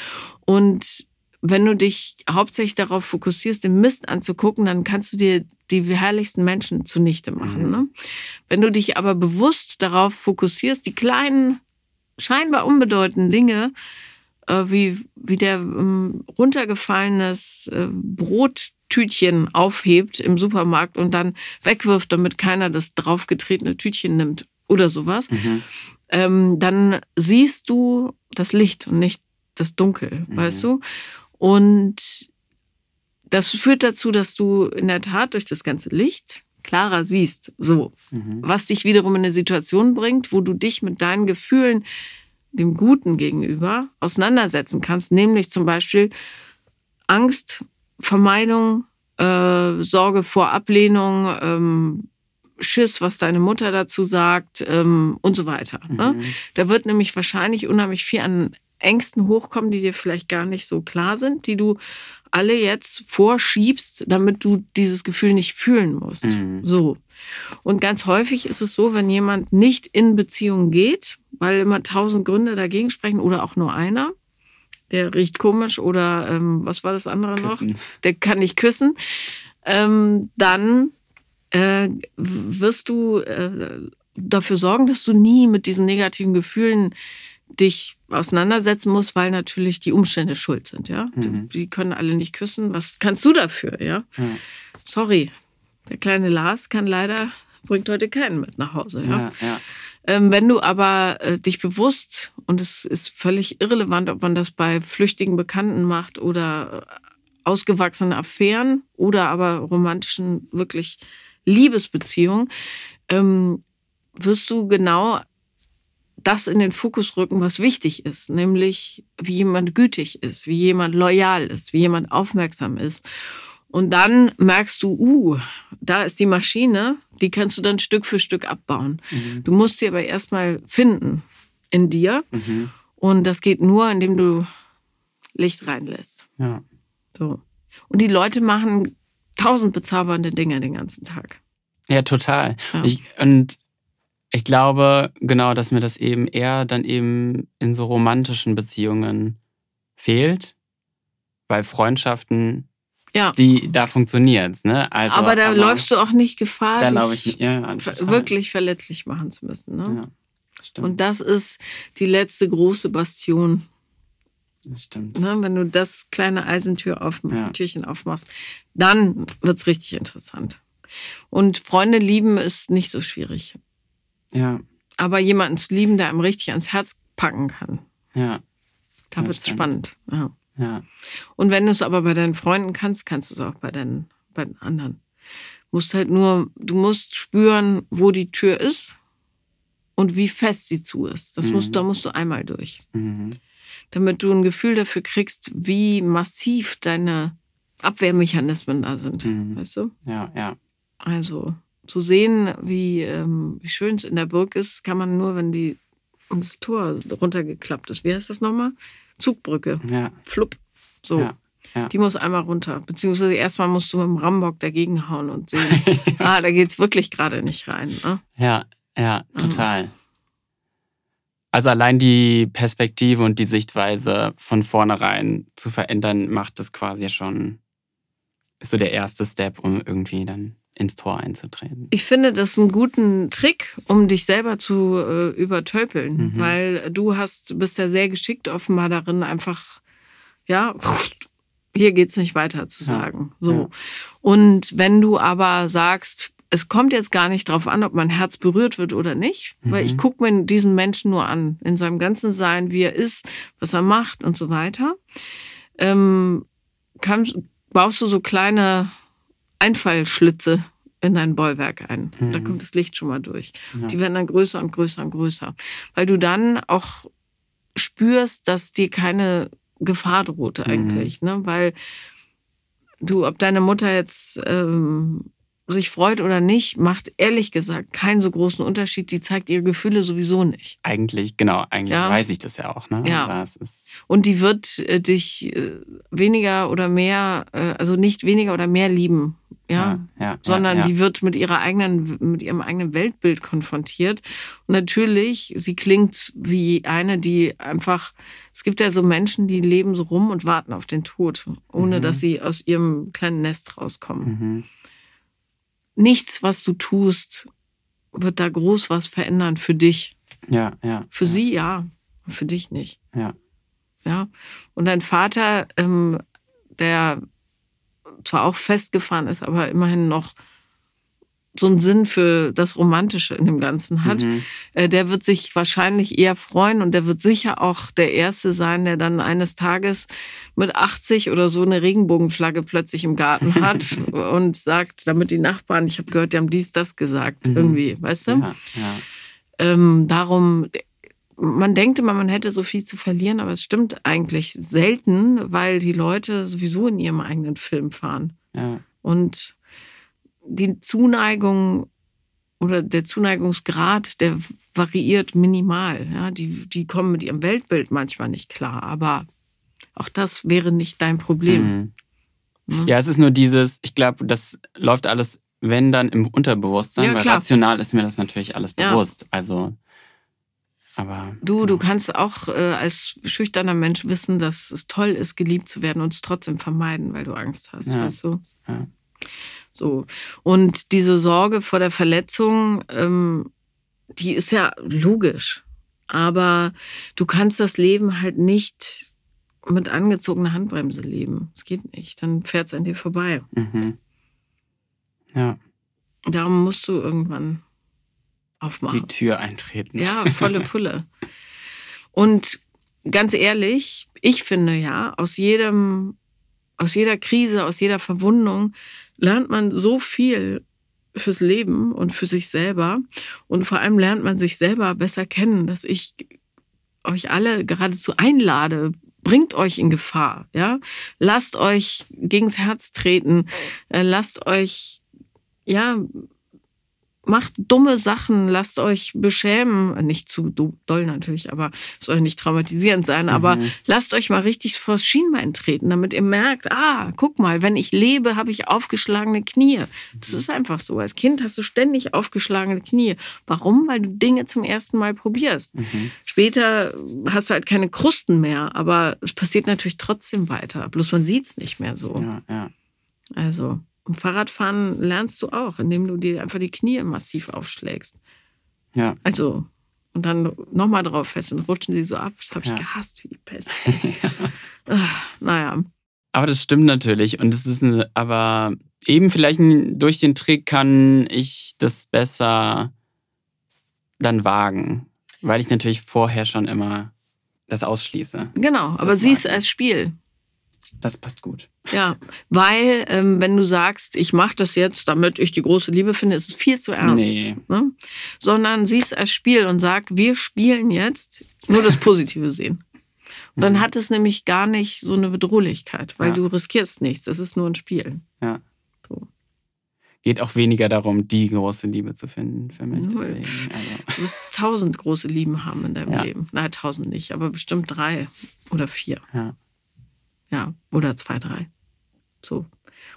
Und wenn du dich hauptsächlich darauf fokussierst, den Mist anzugucken, dann kannst du dir die herrlichsten Menschen zunichte machen. Mhm. Ne? Wenn du dich aber bewusst darauf fokussierst, die kleinen, scheinbar unbedeutenden Dinge, äh, wie, wie der ähm, runtergefallenes äh, Brottütchen aufhebt im Supermarkt und dann wegwirft, damit keiner das draufgetretene Tütchen nimmt oder sowas, mhm. ähm, dann siehst du das Licht und nicht das Dunkel, mhm. weißt du? Und das führt dazu, dass du in der Tat durch das ganze Licht klarer siehst, so, mhm. was dich wiederum in eine Situation bringt, wo du dich mit deinen Gefühlen dem Guten gegenüber auseinandersetzen kannst, nämlich zum Beispiel Angst, Vermeidung, äh, Sorge vor Ablehnung, ähm, Schiss, was deine Mutter dazu sagt ähm, und so weiter. Ne? Mhm. Da wird nämlich wahrscheinlich unheimlich viel an Ängsten hochkommen, die dir vielleicht gar nicht so klar sind, die du alle jetzt vorschiebst, damit du dieses Gefühl nicht fühlen musst. Mhm. So. Und ganz häufig ist es so, wenn jemand nicht in Beziehung geht, weil immer tausend Gründe dagegen sprechen oder auch nur einer, der riecht komisch oder ähm, was war das andere küssen. noch? Der kann nicht küssen, ähm, dann äh, wirst du äh, dafür sorgen, dass du nie mit diesen negativen Gefühlen dich auseinandersetzen musst, weil natürlich die Umstände schuld sind, ja. Mhm. Die können alle nicht küssen. Was kannst du dafür, ja? Mhm. Sorry. Der kleine Lars kann leider, bringt heute keinen mit nach Hause, ja. ja, ja. Ähm, wenn du aber äh, dich bewusst, und es ist völlig irrelevant, ob man das bei flüchtigen Bekannten macht oder äh, ausgewachsene Affären oder aber romantischen, wirklich Liebesbeziehungen, ähm, wirst du genau das in den Fokus rücken, was wichtig ist, nämlich wie jemand gütig ist, wie jemand loyal ist, wie jemand aufmerksam ist. Und dann merkst du, uh, da ist die Maschine, die kannst du dann Stück für Stück abbauen. Mhm. Du musst sie aber erstmal finden in dir. Mhm. Und das geht nur, indem du Licht reinlässt. Ja. So. Und die Leute machen tausend bezaubernde Dinge den ganzen Tag. Ja, total. Ja. Ich, und ich glaube, genau, dass mir das eben eher dann eben in so romantischen Beziehungen fehlt, weil Freundschaften, ja. die da funktioniert, ne? Also, aber da aber läufst du auch nicht Gefahr, da dich ich, ja, wirklich verletzlich machen zu müssen, ne? Ja. Und das ist die letzte große Bastion. Das stimmt. Ne? Wenn du das kleine Eisentür auf, ja. Türchen aufmachst, dann wird es richtig interessant. Und Freunde lieben ist nicht so schwierig. Ja. Aber jemanden zu lieben, der einem richtig ans Herz packen kann. Ja. Da wird's stimmt. spannend. Ja. Ja. Und wenn du es aber bei deinen Freunden kannst, kannst du es auch bei deinen, bei den anderen. Musst halt nur, du musst spüren, wo die Tür ist und wie fest sie zu ist. Das musst, Mhm. da musst du einmal durch. Mhm. Damit du ein Gefühl dafür kriegst, wie massiv deine Abwehrmechanismen da sind. Mhm. Weißt du? Ja, ja. Also zu sehen, wie, ähm, wie schön es in der Burg ist, kann man nur, wenn die das Tor runtergeklappt ist. Wie heißt das nochmal? Zugbrücke. Ja. Flupp. So. Ja, ja. Die muss einmal runter. Beziehungsweise erstmal musst du mit dem Rambock dagegen hauen und sehen, ah, da geht's wirklich gerade nicht rein. Ne? Ja, ja, total. Also allein die Perspektive und die Sichtweise von vornherein zu verändern, macht das quasi schon, ist so der erste Step, um irgendwie dann ins Tor einzutreten. Ich finde das einen guten Trick, um dich selber zu äh, übertölpeln, Mhm. weil du hast, bist ja sehr geschickt offenbar darin, einfach, ja, hier geht's nicht weiter zu Ja, sagen. So. ja. Und wenn du aber sagst, es kommt jetzt gar nicht drauf an, ob mein Herz berührt wird oder nicht, weil ich Mhm. gucke mir diesen Menschen nur an, in seinem ganzen Sein, wie er ist, was er macht und so weiter. Ähm, kann, baust du so kleine Einfallschlitze in dein Bollwerk ein. Da Mhm. kommt das Licht schon mal durch. Ja. Die werden dann größer und größer und größer. Weil du dann auch spürst, dass dir keine Gefahr droht eigentlich. Ne? Weil du, ob deine Mutter jetzt ähm, sich freut oder nicht, macht ehrlich gesagt keinen so großen Unterschied. Die zeigt ihre Gefühle sowieso nicht. Eigentlich, genau, eigentlich Ja. weiß ich das ja auch, ne? Ja. Und die wird äh, dich äh, weniger oder mehr, äh, also nicht weniger oder mehr lieben. Ja, ja, ja sondern ja, die wird mit ihrer eigenen, mit ihrem eigenen Weltbild konfrontiert. Und natürlich, sie klingt wie eine, die einfach, es gibt ja so Menschen, die leben so rum und warten auf den Tod, ohne Mhm. dass sie aus ihrem kleinen Nest rauskommen. Mhm. Nichts, was du tust, wird da groß was verändern für dich. Ja, ja. Für sie ja, für dich nicht. Ja. Ja. Und dein Vater, ähm, der zwar auch festgefahren ist, aber immerhin noch so einen Sinn für das Romantische in dem Ganzen hat, Mhm. äh, der wird sich wahrscheinlich eher freuen und der wird sicher auch der Erste sein, der dann eines Tages mit 80 oder so eine Regenbogenflagge plötzlich im Garten hat und sagt, damit die Nachbarn, ich habe gehört, die haben dies, das gesagt, Mhm. irgendwie, weißt du? Ja, ja. Ähm, darum, man denkt immer, man hätte so viel zu verlieren, aber es stimmt eigentlich selten, weil die Leute sowieso in ihrem eigenen Film fahren. ja. Und die Zuneigung oder der Zuneigungsgrad, der variiert minimal. Ja, die, die kommen mit ihrem Weltbild manchmal nicht klar, aber auch das wäre nicht dein Problem. Mhm. Ja, es ist nur dieses, ich glaube, das läuft alles, wenn dann im Unterbewusstsein, Ja, weil rational ist mir das natürlich alles Ja. bewusst. Also, aber. Du, du genau. kannst auch äh, als schüchterner Mensch wissen, dass es toll ist, geliebt zu werden und es trotzdem vermeiden, weil du Angst hast, Ja. weißt du? Ja. So. Und diese Sorge vor der Verletzung, ähm, die ist ja logisch. Aber du kannst das Leben halt nicht mit angezogener Handbremse leben. Es geht nicht. Dann fährt es an dir vorbei. Mhm. Ja, Darum musst du irgendwann die aufmachen. Tür eintreten. Ja, volle Pulle. Und ganz ehrlich, ich finde ja, aus jedem, aus jeder Krise, aus jeder Verwundung lernt man so viel fürs Leben und für sich selber. Und vor allem lernt man sich selber besser kennen, dass ich euch alle geradezu einlade. Bringt euch in Gefahr, ja? Lasst euch gegens Herz treten. Äh, Lasst euch, ja, macht dumme Sachen, lasst euch beschämen. Nicht zu do- doll natürlich, aber es soll nicht traumatisierend sein. Aber Mhm. lasst euch mal richtig vors Schienbein treten, damit ihr merkt, ah, guck mal, wenn ich lebe, habe ich aufgeschlagene Knie. Das ist einfach so. Als Kind hast du ständig aufgeschlagene Knie. Warum? Weil du Dinge zum ersten Mal probierst. Mhm. Später hast du halt keine Krusten mehr, aber es passiert natürlich trotzdem weiter. Bloß man sieht es nicht mehr so. Ja, ja. Also, im Fahrradfahren lernst du auch, indem du dir einfach die Knie massiv aufschlägst. Ja. Also, und dann nochmal drauf fest und rutschen sie so ab. Das habe ich Ja. gehasst wie die Pest. Ah, naja. Aber das stimmt natürlich. Und es ist eine, aber eben vielleicht durch den Trick kann ich das besser dann wagen, weil ich natürlich vorher schon immer das ausschließe. Genau, aber Das sieh es als Spiel. Das passt gut. Ja, weil ähm, wenn du sagst, ich mache das jetzt, damit ich die große Liebe finde, ist es viel zu ernst. Nee. Ne? Sondern sieh es als Spiel und sag, wir spielen jetzt nur das Positive sehen. Und dann hat es nämlich gar nicht so eine Bedrohlichkeit, weil Ja. du riskierst nichts. Es ist nur ein Spiel. Ja. So. Geht auch weniger darum, die große Liebe zu finden für mich. Null. Deswegen, also. Du wirst tausend große Lieben haben in deinem Ja. Leben. Nein, tausend nicht, aber bestimmt drei oder vier. Ja. Ja, oder zwei, drei. So.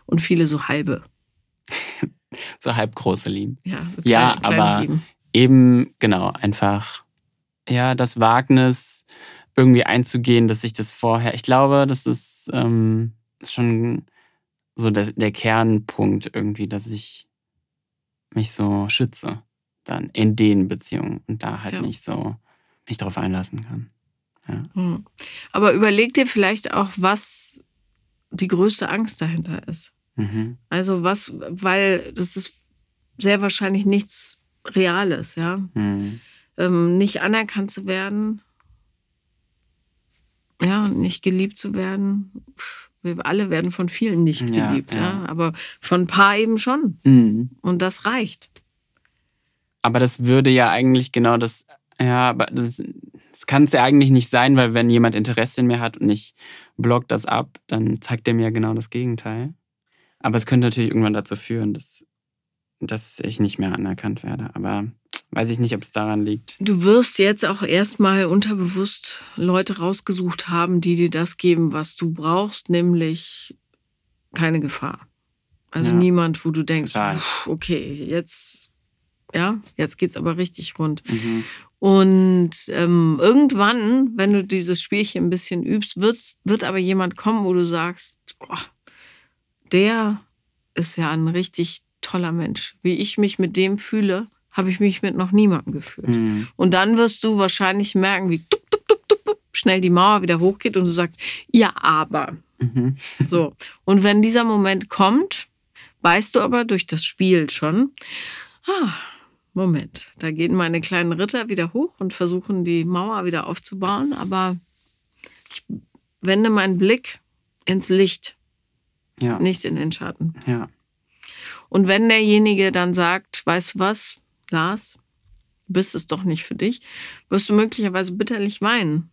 Und viele so halbe. So halb große Lieben. Ja, so Ja, kleine, kleine aber- Lieben. Eben, genau, einfach, ja, das Wagnis irgendwie einzugehen, dass ich das vorher, ich glaube, das ist ähm, schon so der, der Kernpunkt irgendwie, dass ich mich so schütze dann in den Beziehungen und da halt Ja. nicht so mich darauf einlassen kann. Hm. Aber überleg dir vielleicht auch, was die größte Angst dahinter ist. Mhm. Also was, weil das ist sehr wahrscheinlich nichts Reales, ja. Mhm. Ähm, nicht anerkannt zu werden, ja, nicht geliebt zu werden. Pff, Wir alle werden von vielen nicht Ja, geliebt, ja. ja. Aber von ein paar eben schon. Mhm. Und das reicht. Aber das würde ja eigentlich genau das, ja, aber das, das kann es ja eigentlich nicht sein, weil wenn jemand Interesse in mir hat und ich block das ab, dann zeigt er mir genau das Gegenteil. Aber es könnte natürlich irgendwann dazu führen, dass, dass ich nicht mehr anerkannt werde. Aber weiß ich nicht, ob es daran liegt. Du wirst jetzt auch erstmal unterbewusst Leute rausgesucht haben, die dir das geben, was du brauchst, nämlich keine Gefahr. Also Ja. niemand, wo du denkst, Total. "Puh, okay, jetzt, ja, jetzt geht's aber richtig rund. Mhm. Und ähm, irgendwann, wenn du dieses Spielchen ein bisschen übst, wird's, wird aber jemand kommen, wo du sagst, oh, der ist ja ein richtig toller Mensch. Wie ich mich mit dem fühle, habe ich mich mit noch niemandem gefühlt. Mhm. Und dann wirst du wahrscheinlich merken, wie tup, tup, tup, tup, tup, schnell die Mauer wieder hochgeht und du sagst, ja, aber. Mhm. So. Und wenn dieser Moment kommt, weißt du aber durch das Spiel schon, ah, Moment, da gehen meine kleinen Ritter wieder hoch und versuchen die Mauer wieder aufzubauen, aber ich wende meinen Blick ins Licht, Ja, nicht in den Schatten. ja. Und wenn derjenige dann sagt, weißt du was, Lars, du bist es doch nicht für dich, wirst du möglicherweise bitterlich weinen.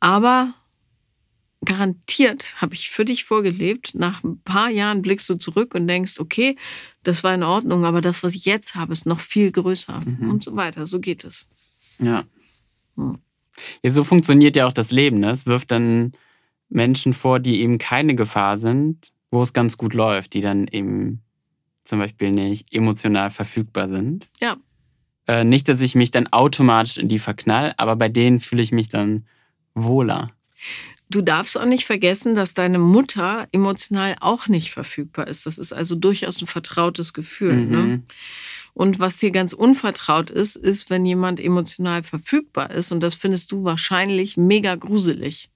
Aber garantiert habe ich für dich vorgelebt. Nach ein paar Jahren blickst du zurück und denkst, okay, das war in Ordnung, aber das, was ich jetzt habe, ist noch viel größer Mhm. und so weiter. So geht es. Ja. Hm. ja. So funktioniert ja auch das Leben. Ne? Es wirft dann Menschen vor, die eben keine Gefahr sind, wo es ganz gut läuft, die dann eben zum Beispiel nicht emotional verfügbar sind. Ja. Äh, nicht, dass ich mich dann automatisch in die verknall, aber bei denen fühle ich mich dann wohler. Du darfst auch nicht vergessen, dass deine Mutter emotional auch nicht verfügbar ist. Das ist also durchaus ein vertrautes Gefühl. Mhm. Ne? Und was dir ganz unvertraut ist, ist, wenn jemand emotional verfügbar ist. Und das findest du wahrscheinlich mega gruselig.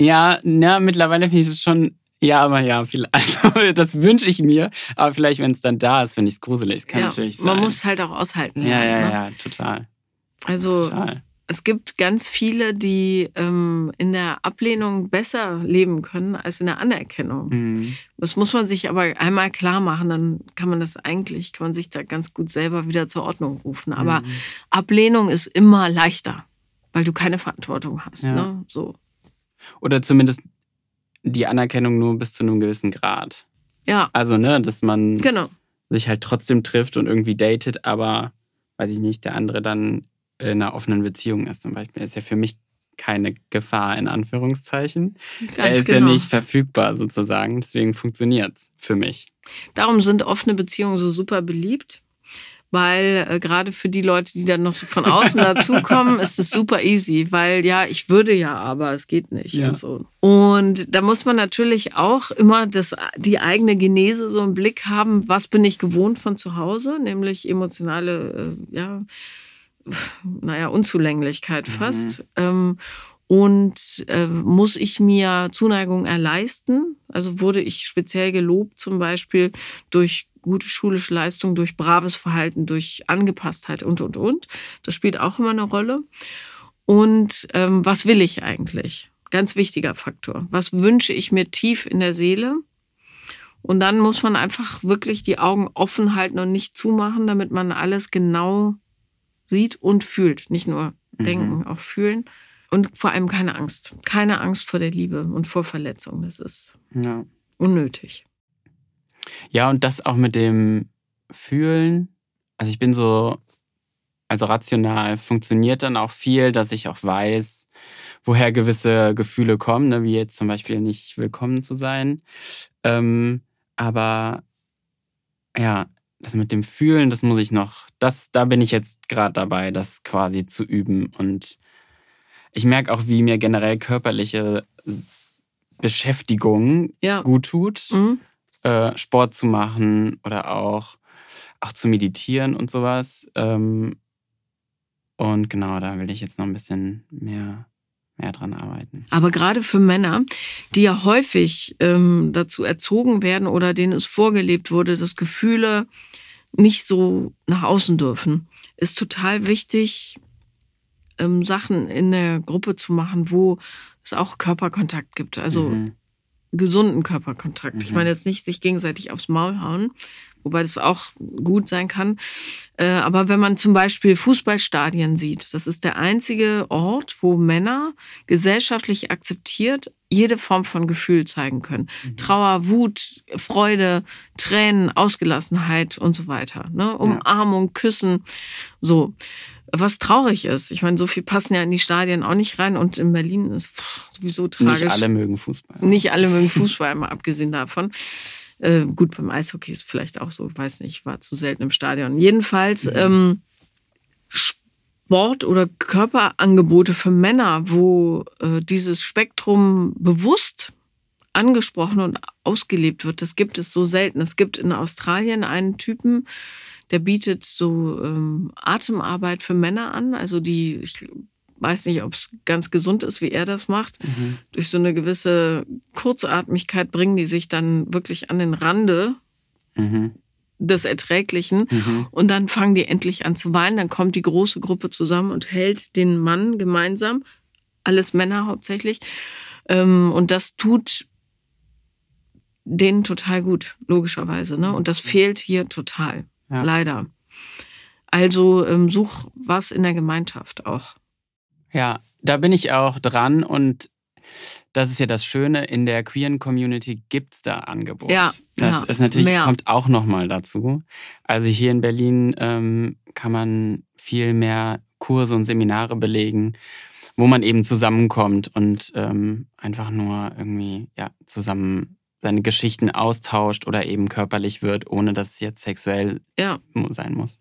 Ja, na, mittlerweile finde ich es schon. Ja, aber ja, viel, also, das wünsche ich mir. Aber vielleicht, wenn es dann da ist, finde ich es gruselig. Das kann ja, natürlich sein. man muss es halt auch aushalten. ja, lernen, ja, ne? ja, total. Also total. Es gibt ganz viele, die ähm, in der Ablehnung besser leben können als in der Anerkennung. Mhm. Das muss man sich aber einmal klar machen, dann kann man das eigentlich, kann man sich da ganz gut selber wieder zur Ordnung rufen. Aber Mhm. Ablehnung ist immer leichter, weil du keine Verantwortung hast. Ja. Ne? So. Oder zumindest die Anerkennung nur bis zu einem gewissen Grad. Ja, Also, ne, dass man genau. sich halt trotzdem trifft und irgendwie datet, aber, weiß ich nicht, der andere dann in einer offenen Beziehung ist zum Beispiel. Ist ja für mich keine Gefahr, in Anführungszeichen. Ganz er ist genau. ja nicht verfügbar sozusagen, deswegen funktioniert's für mich. Darum sind offene Beziehungen so super beliebt, weil äh, gerade für die Leute, die dann noch so von außen dazukommen, ist es super easy, weil ja, ich würde ja, aber es geht nicht Ja. und so. Und da muss man natürlich auch immer das, die eigene Genese so im Blick haben, was bin ich gewohnt von zu Hause, nämlich emotionale, äh, ja, naja, Unzulänglichkeit fast. Ähm, und äh, muss ich mir Zuneigung erleisten? Also wurde ich speziell gelobt, zum Beispiel durch gute schulische Leistung, durch braves Verhalten, durch Angepasstheit und, und, und. Das spielt auch immer eine Rolle. Und ähm, was will ich eigentlich? Ganz wichtiger Faktor. Was wünsche ich mir tief in der Seele? Und dann muss man einfach wirklich die Augen offen halten und nicht zumachen, damit man alles genau sieht und fühlt. Nicht nur mhm. denken, auch fühlen. Und vor allem keine Angst. Keine Angst vor der Liebe und vor Verletzung. Das ist ja. unnötig. Ja, und das auch mit dem Fühlen. Also ich bin so, also rational funktioniert dann auch viel, dass ich auch weiß, woher gewisse Gefühle kommen, ne? wie jetzt zum Beispiel nicht willkommen zu sein. Ähm, aber ja, das mit dem Fühlen, das muss ich noch, das, da bin ich jetzt gerade dabei, das quasi zu üben. Und ich merke auch, wie mir generell körperliche Beschäftigung ja. gut tut, mhm. äh, Sport zu machen oder auch, auch zu meditieren und sowas. Ähm, und genau, da will ich jetzt noch ein bisschen mehr mehr dran arbeiten. Aber gerade für Männer, die ja häufig ähm, dazu erzogen werden oder denen es vorgelebt wurde, dass Gefühle nicht so nach außen dürfen, ist total wichtig, ähm, Sachen in der Gruppe zu machen, wo es auch Körperkontakt gibt. Also mhm. Gesunden Körperkontakt. Mhm. Ich meine jetzt nicht sich gegenseitig aufs Maul hauen, wobei das auch gut sein kann. Äh, aber wenn man zum Beispiel Fußballstadien sieht, das ist der einzige Ort, wo Männer gesellschaftlich akzeptiert jede Form von Gefühl zeigen können. Mhm. Trauer, Wut, Freude, Tränen, Ausgelassenheit und so weiter. Ne? Umarmung, Küssen, so. Was traurig ist. Ich meine, so viel passen ja in die Stadien auch nicht rein und in Berlin ist sowieso tragisch. Nicht alle mögen Fußball. Nicht alle mögen Fußball, mal abgesehen davon. Äh, gut, beim Eishockey ist vielleicht auch so, weiß nicht, war zu selten im Stadion. Jedenfalls mhm. ähm, Sport- oder Körperangebote für Männer, wo äh, dieses Spektrum bewusst angesprochen und ausgelebt wird, das gibt es so selten. Es gibt in Australien einen Typen, der bietet so ähm, Atemarbeit für Männer an, also die, ich weiß nicht, ob es ganz gesund ist, wie er das macht. Mhm. Durch so eine gewisse Kurzatmigkeit bringen die sich dann wirklich an den Rande mhm. des Erträglichen. Mhm. Und dann fangen die endlich an zu weinen. Dann kommt die große Gruppe zusammen und hält den Mann gemeinsam. Alles Männer hauptsächlich. Ähm, und das tut denen total gut, logischerweise. Ne? Und das fehlt hier total. Ja. Leider. Also ähm, such was in der Gemeinschaft auch. Ja, da bin ich auch dran und das ist ja das Schöne, in der queeren Community gibt es da Angebote. Ja, das ja, ist natürlich, mehr. kommt auch nochmal dazu. Also hier in Berlin ähm, kann man viel mehr Kurse und Seminare belegen, wo man eben zusammenkommt und ähm, einfach nur irgendwie ja, zusammen seine Geschichten austauscht oder eben körperlich wird, ohne dass es jetzt sexuell ja. sein muss.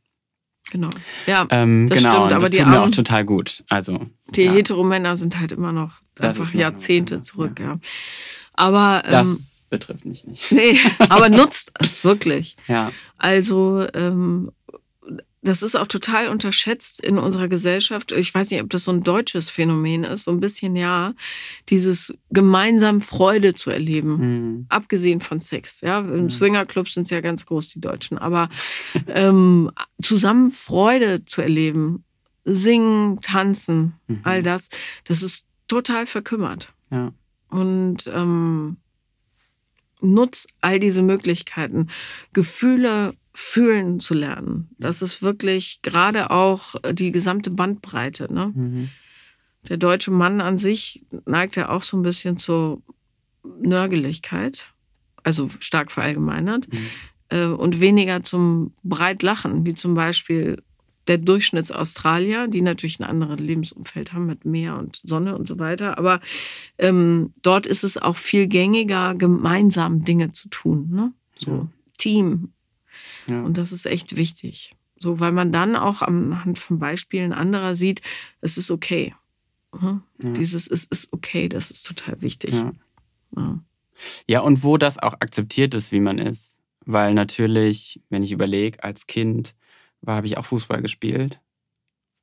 Genau. Ja, ähm, das genau. stimmt. Aber das die tut mir auch total gut. Also die ja. Heteromänner sind halt immer noch das einfach Jahrzehnte zurück. Ja. ja. Aber ähm, das betrifft mich nicht. Nee, aber nutzt es wirklich. Ja. Also ähm, das ist auch total unterschätzt in unserer Gesellschaft. Ich weiß nicht, ob das so ein deutsches Phänomen ist, so ein bisschen ja, dieses gemeinsam Freude zu erleben, mhm. abgesehen von Sex. Ja, im mhm. Swingerclub sind es ja ganz groß die Deutschen, aber ähm, zusammen Freude zu erleben, singen, tanzen, mhm. all das, das ist total verkümmert. Ja. Und ähm, nutz all diese Möglichkeiten, Gefühle fühlen zu lernen. Das ist wirklich gerade auch die gesamte Bandbreite. Ne? Mhm. Der deutsche Mann an sich neigt ja auch so ein bisschen zur Nörgeligkeit, also stark verallgemeinert, mhm. äh, und weniger zum Breitlachen, wie zum Beispiel der Durchschnittsaustralier, die natürlich ein anderes Lebensumfeld haben mit Meer und Sonne und so weiter. Aber ähm, dort ist es auch viel gängiger, gemeinsam Dinge zu tun. Ne? So ja. Team, ja. Und das ist echt wichtig. So, weil man dann auch anhand von Beispielen anderer sieht, es ist okay. Mhm. Ja. Dieses es ist okay, das ist total wichtig. Ja. ja. und wo das auch akzeptiert ist, wie man ist. Weil natürlich, wenn ich überlege, als Kind habe ich auch Fußball gespielt.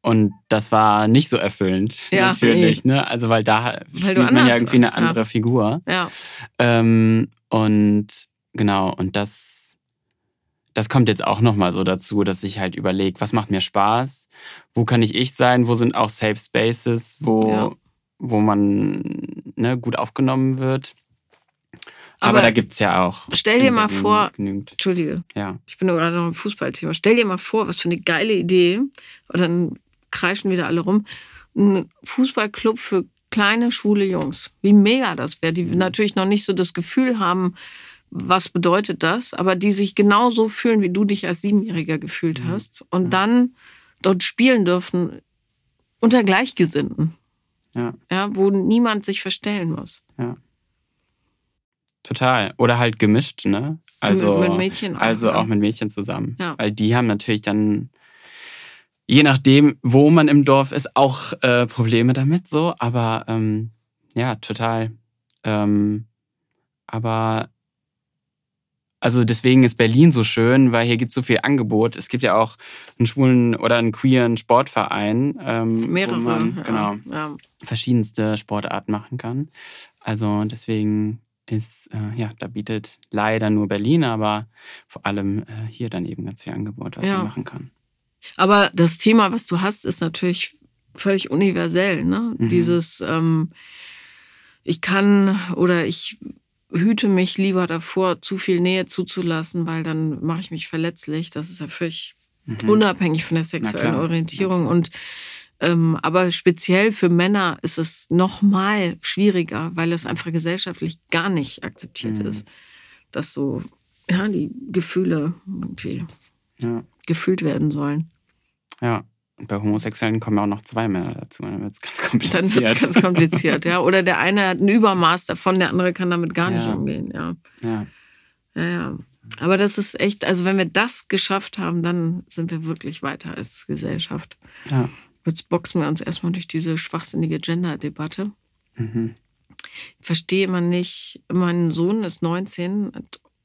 Und das war nicht so erfüllend, ja, natürlich. Nee. Ne? Also, weil da weil spielt man ja irgendwie eine andere. Figur. Ja. Ähm, und genau, und das das kommt jetzt auch nochmal so dazu, dass ich halt überlege, was macht mir Spaß, wo kann ich ich sein, wo sind auch Safe Spaces, wo, ja. wo man ne, gut aufgenommen wird. Aber, Aber da gibt es ja auch. Stell dir mal vor, genügend. Entschuldige, ja. ich bin gerade noch im Fußballthema. Stell dir mal vor, was für eine geile Idee, und dann kreischen wieder alle rum, ein Fußballclub für kleine schwule Jungs. Wie mega das wäre, die mhm. natürlich noch nicht so das Gefühl haben, was bedeutet das, aber die sich genauso fühlen, wie du dich als Siebenjähriger gefühlt mhm. hast und mhm. dann dort spielen dürfen unter Gleichgesinnten. Ja. ja. Wo niemand sich verstellen muss. Ja. Total. Oder halt gemischt, ne? Also, mit, mit Mädchen auch, also ja. auch mit Mädchen zusammen. Ja. Weil die haben natürlich dann, je nachdem, wo man im Dorf ist, auch äh, Probleme damit so. Aber ähm, ja, total. Ähm, aber also deswegen ist Berlin so schön, weil hier gibt es so viel Angebot. Es gibt ja auch einen schwulen oder einen queeren Sportverein, ähm, Mehrere, wo man ja, genau ja. verschiedenste Sportarten machen kann. Also deswegen ist, äh, ja, da bietet leider nur Berlin, aber vor allem äh, hier dann eben ganz viel Angebot, was ja. man machen kann. Aber das Thema, was du hast, ist natürlich völlig universell. Ne? Mhm. Dieses, ähm, ich kann oder ich hüte mich lieber davor, zu viel Nähe zuzulassen, weil dann mache ich mich verletzlich. Das ist ja völlig mhm. unabhängig von der sexuellen Orientierung. Und ähm, aber speziell für Männer ist es noch mal schwieriger, weil es einfach gesellschaftlich gar nicht akzeptiert mhm. ist, dass so ja die Gefühle irgendwie ja. gefühlt werden sollen. Ja. Und bei Homosexuellen kommen auch noch zwei Männer dazu. Dann wird es ganz kompliziert. Dann wird es ganz kompliziert, ja. Oder der eine hat ein Übermaß davon, der andere kann damit gar ja. nicht umgehen, ja. Ja. Ja, ja. Aber das ist echt, also wenn wir das geschafft haben, dann sind wir wirklich weiter als Gesellschaft. Ja. Jetzt boxen wir uns erstmal durch diese schwachsinnige Gender-Debatte. Mhm. Ich verstehe immer nicht, mein Sohn ist 19,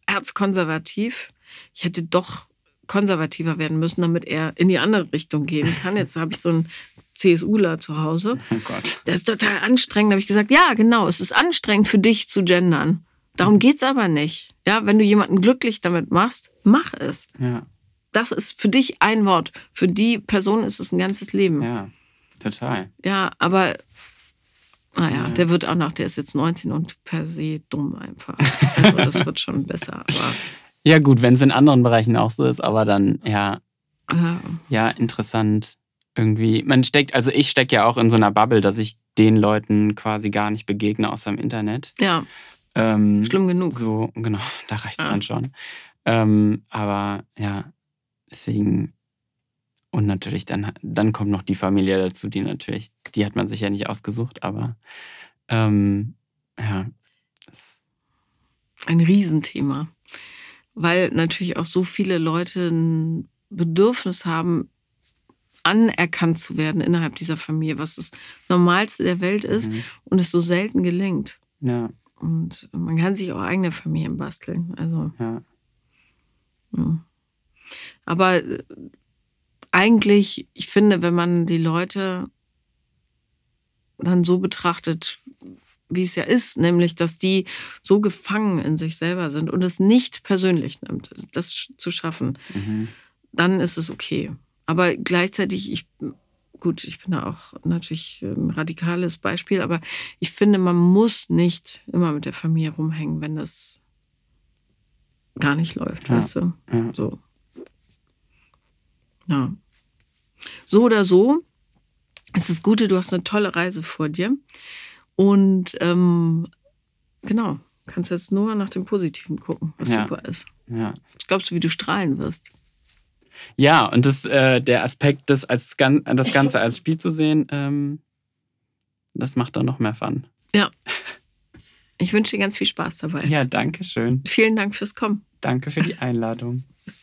erzkonservativ. Ich hätte doch konservativer werden müssen, damit er in die andere Richtung gehen kann. Jetzt habe ich so einen CSUler zu Hause. Oh Gott. Der ist total anstrengend. Da habe ich gesagt, ja, genau, es ist anstrengend für dich zu gendern. Darum geht es aber nicht. Ja, wenn du jemanden glücklich damit machst, mach es. Ja. Das ist für dich ein Wort. Für die Person ist es ein ganzes Leben. Ja, total. Ja, aber naja, ja. der wird auch noch, der ist jetzt 19 und per se dumm einfach. Also das wird schon besser. Aber ja, gut, wenn es in anderen Bereichen auch so ist, aber dann, ja, ja, ja interessant. Irgendwie, man steckt, also ich stecke ja auch in so einer Bubble, dass ich den Leuten quasi gar nicht begegne außer im Internet. Ja. Ähm, Schlimm genug. So, genau, da reicht es ja. dann schon. Ähm, aber ja, deswegen. Und natürlich, dann, dann kommt noch die Familie dazu, die natürlich, die hat man sich ja nicht ausgesucht, aber ähm, ja. Ein Riesenthema weil natürlich auch so viele Leute ein Bedürfnis haben, anerkannt zu werden innerhalb dieser Familie, was das Normalste der Welt ist mhm. und es so selten gelingt. Ja. Und man kann sich auch eigene Familien basteln. Also. Ja. ja. Aber äh, eigentlich, ich finde, wenn man die Leute dann so betrachtet, wie es ja ist, nämlich dass die so gefangen in sich selber sind und es nicht persönlich nimmt, das zu schaffen, mhm. dann ist es okay. Aber gleichzeitig, ich, gut, ich bin da auch natürlich ein radikales Beispiel, aber ich finde, man muss nicht immer mit der Familie rumhängen, wenn das gar nicht läuft, ja. weißt du? Ja. So. Ja. So oder so, es ist Gute, du hast eine tolle Reise vor dir. Und ähm, genau, kannst jetzt nur nach dem Positiven gucken, was ja. super ist. Ja. Was glaubst du, wie du strahlen wirst? Ja, und das, äh, der Aspekt, das, als, das Ganze als Spiel zu sehen, ähm, das macht dann noch mehr Fun. Ja. Ich wünsche dir ganz viel Spaß dabei. Ja, danke schön. Vielen Dank fürs Kommen. Danke für die Einladung.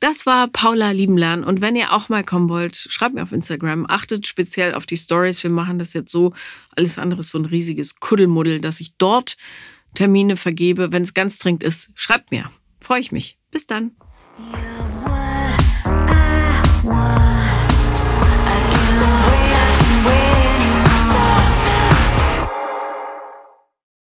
Das war Paula Liebenlern. Und wenn ihr auch mal kommen wollt, schreibt mir auf Instagram. Achtet speziell auf die Stories. Wir machen das jetzt so. Alles andere ist so ein riesiges Kuddelmuddel, dass ich dort Termine vergebe. Wenn es ganz dringend ist, schreibt mir. Freue ich mich. Bis dann. Ja.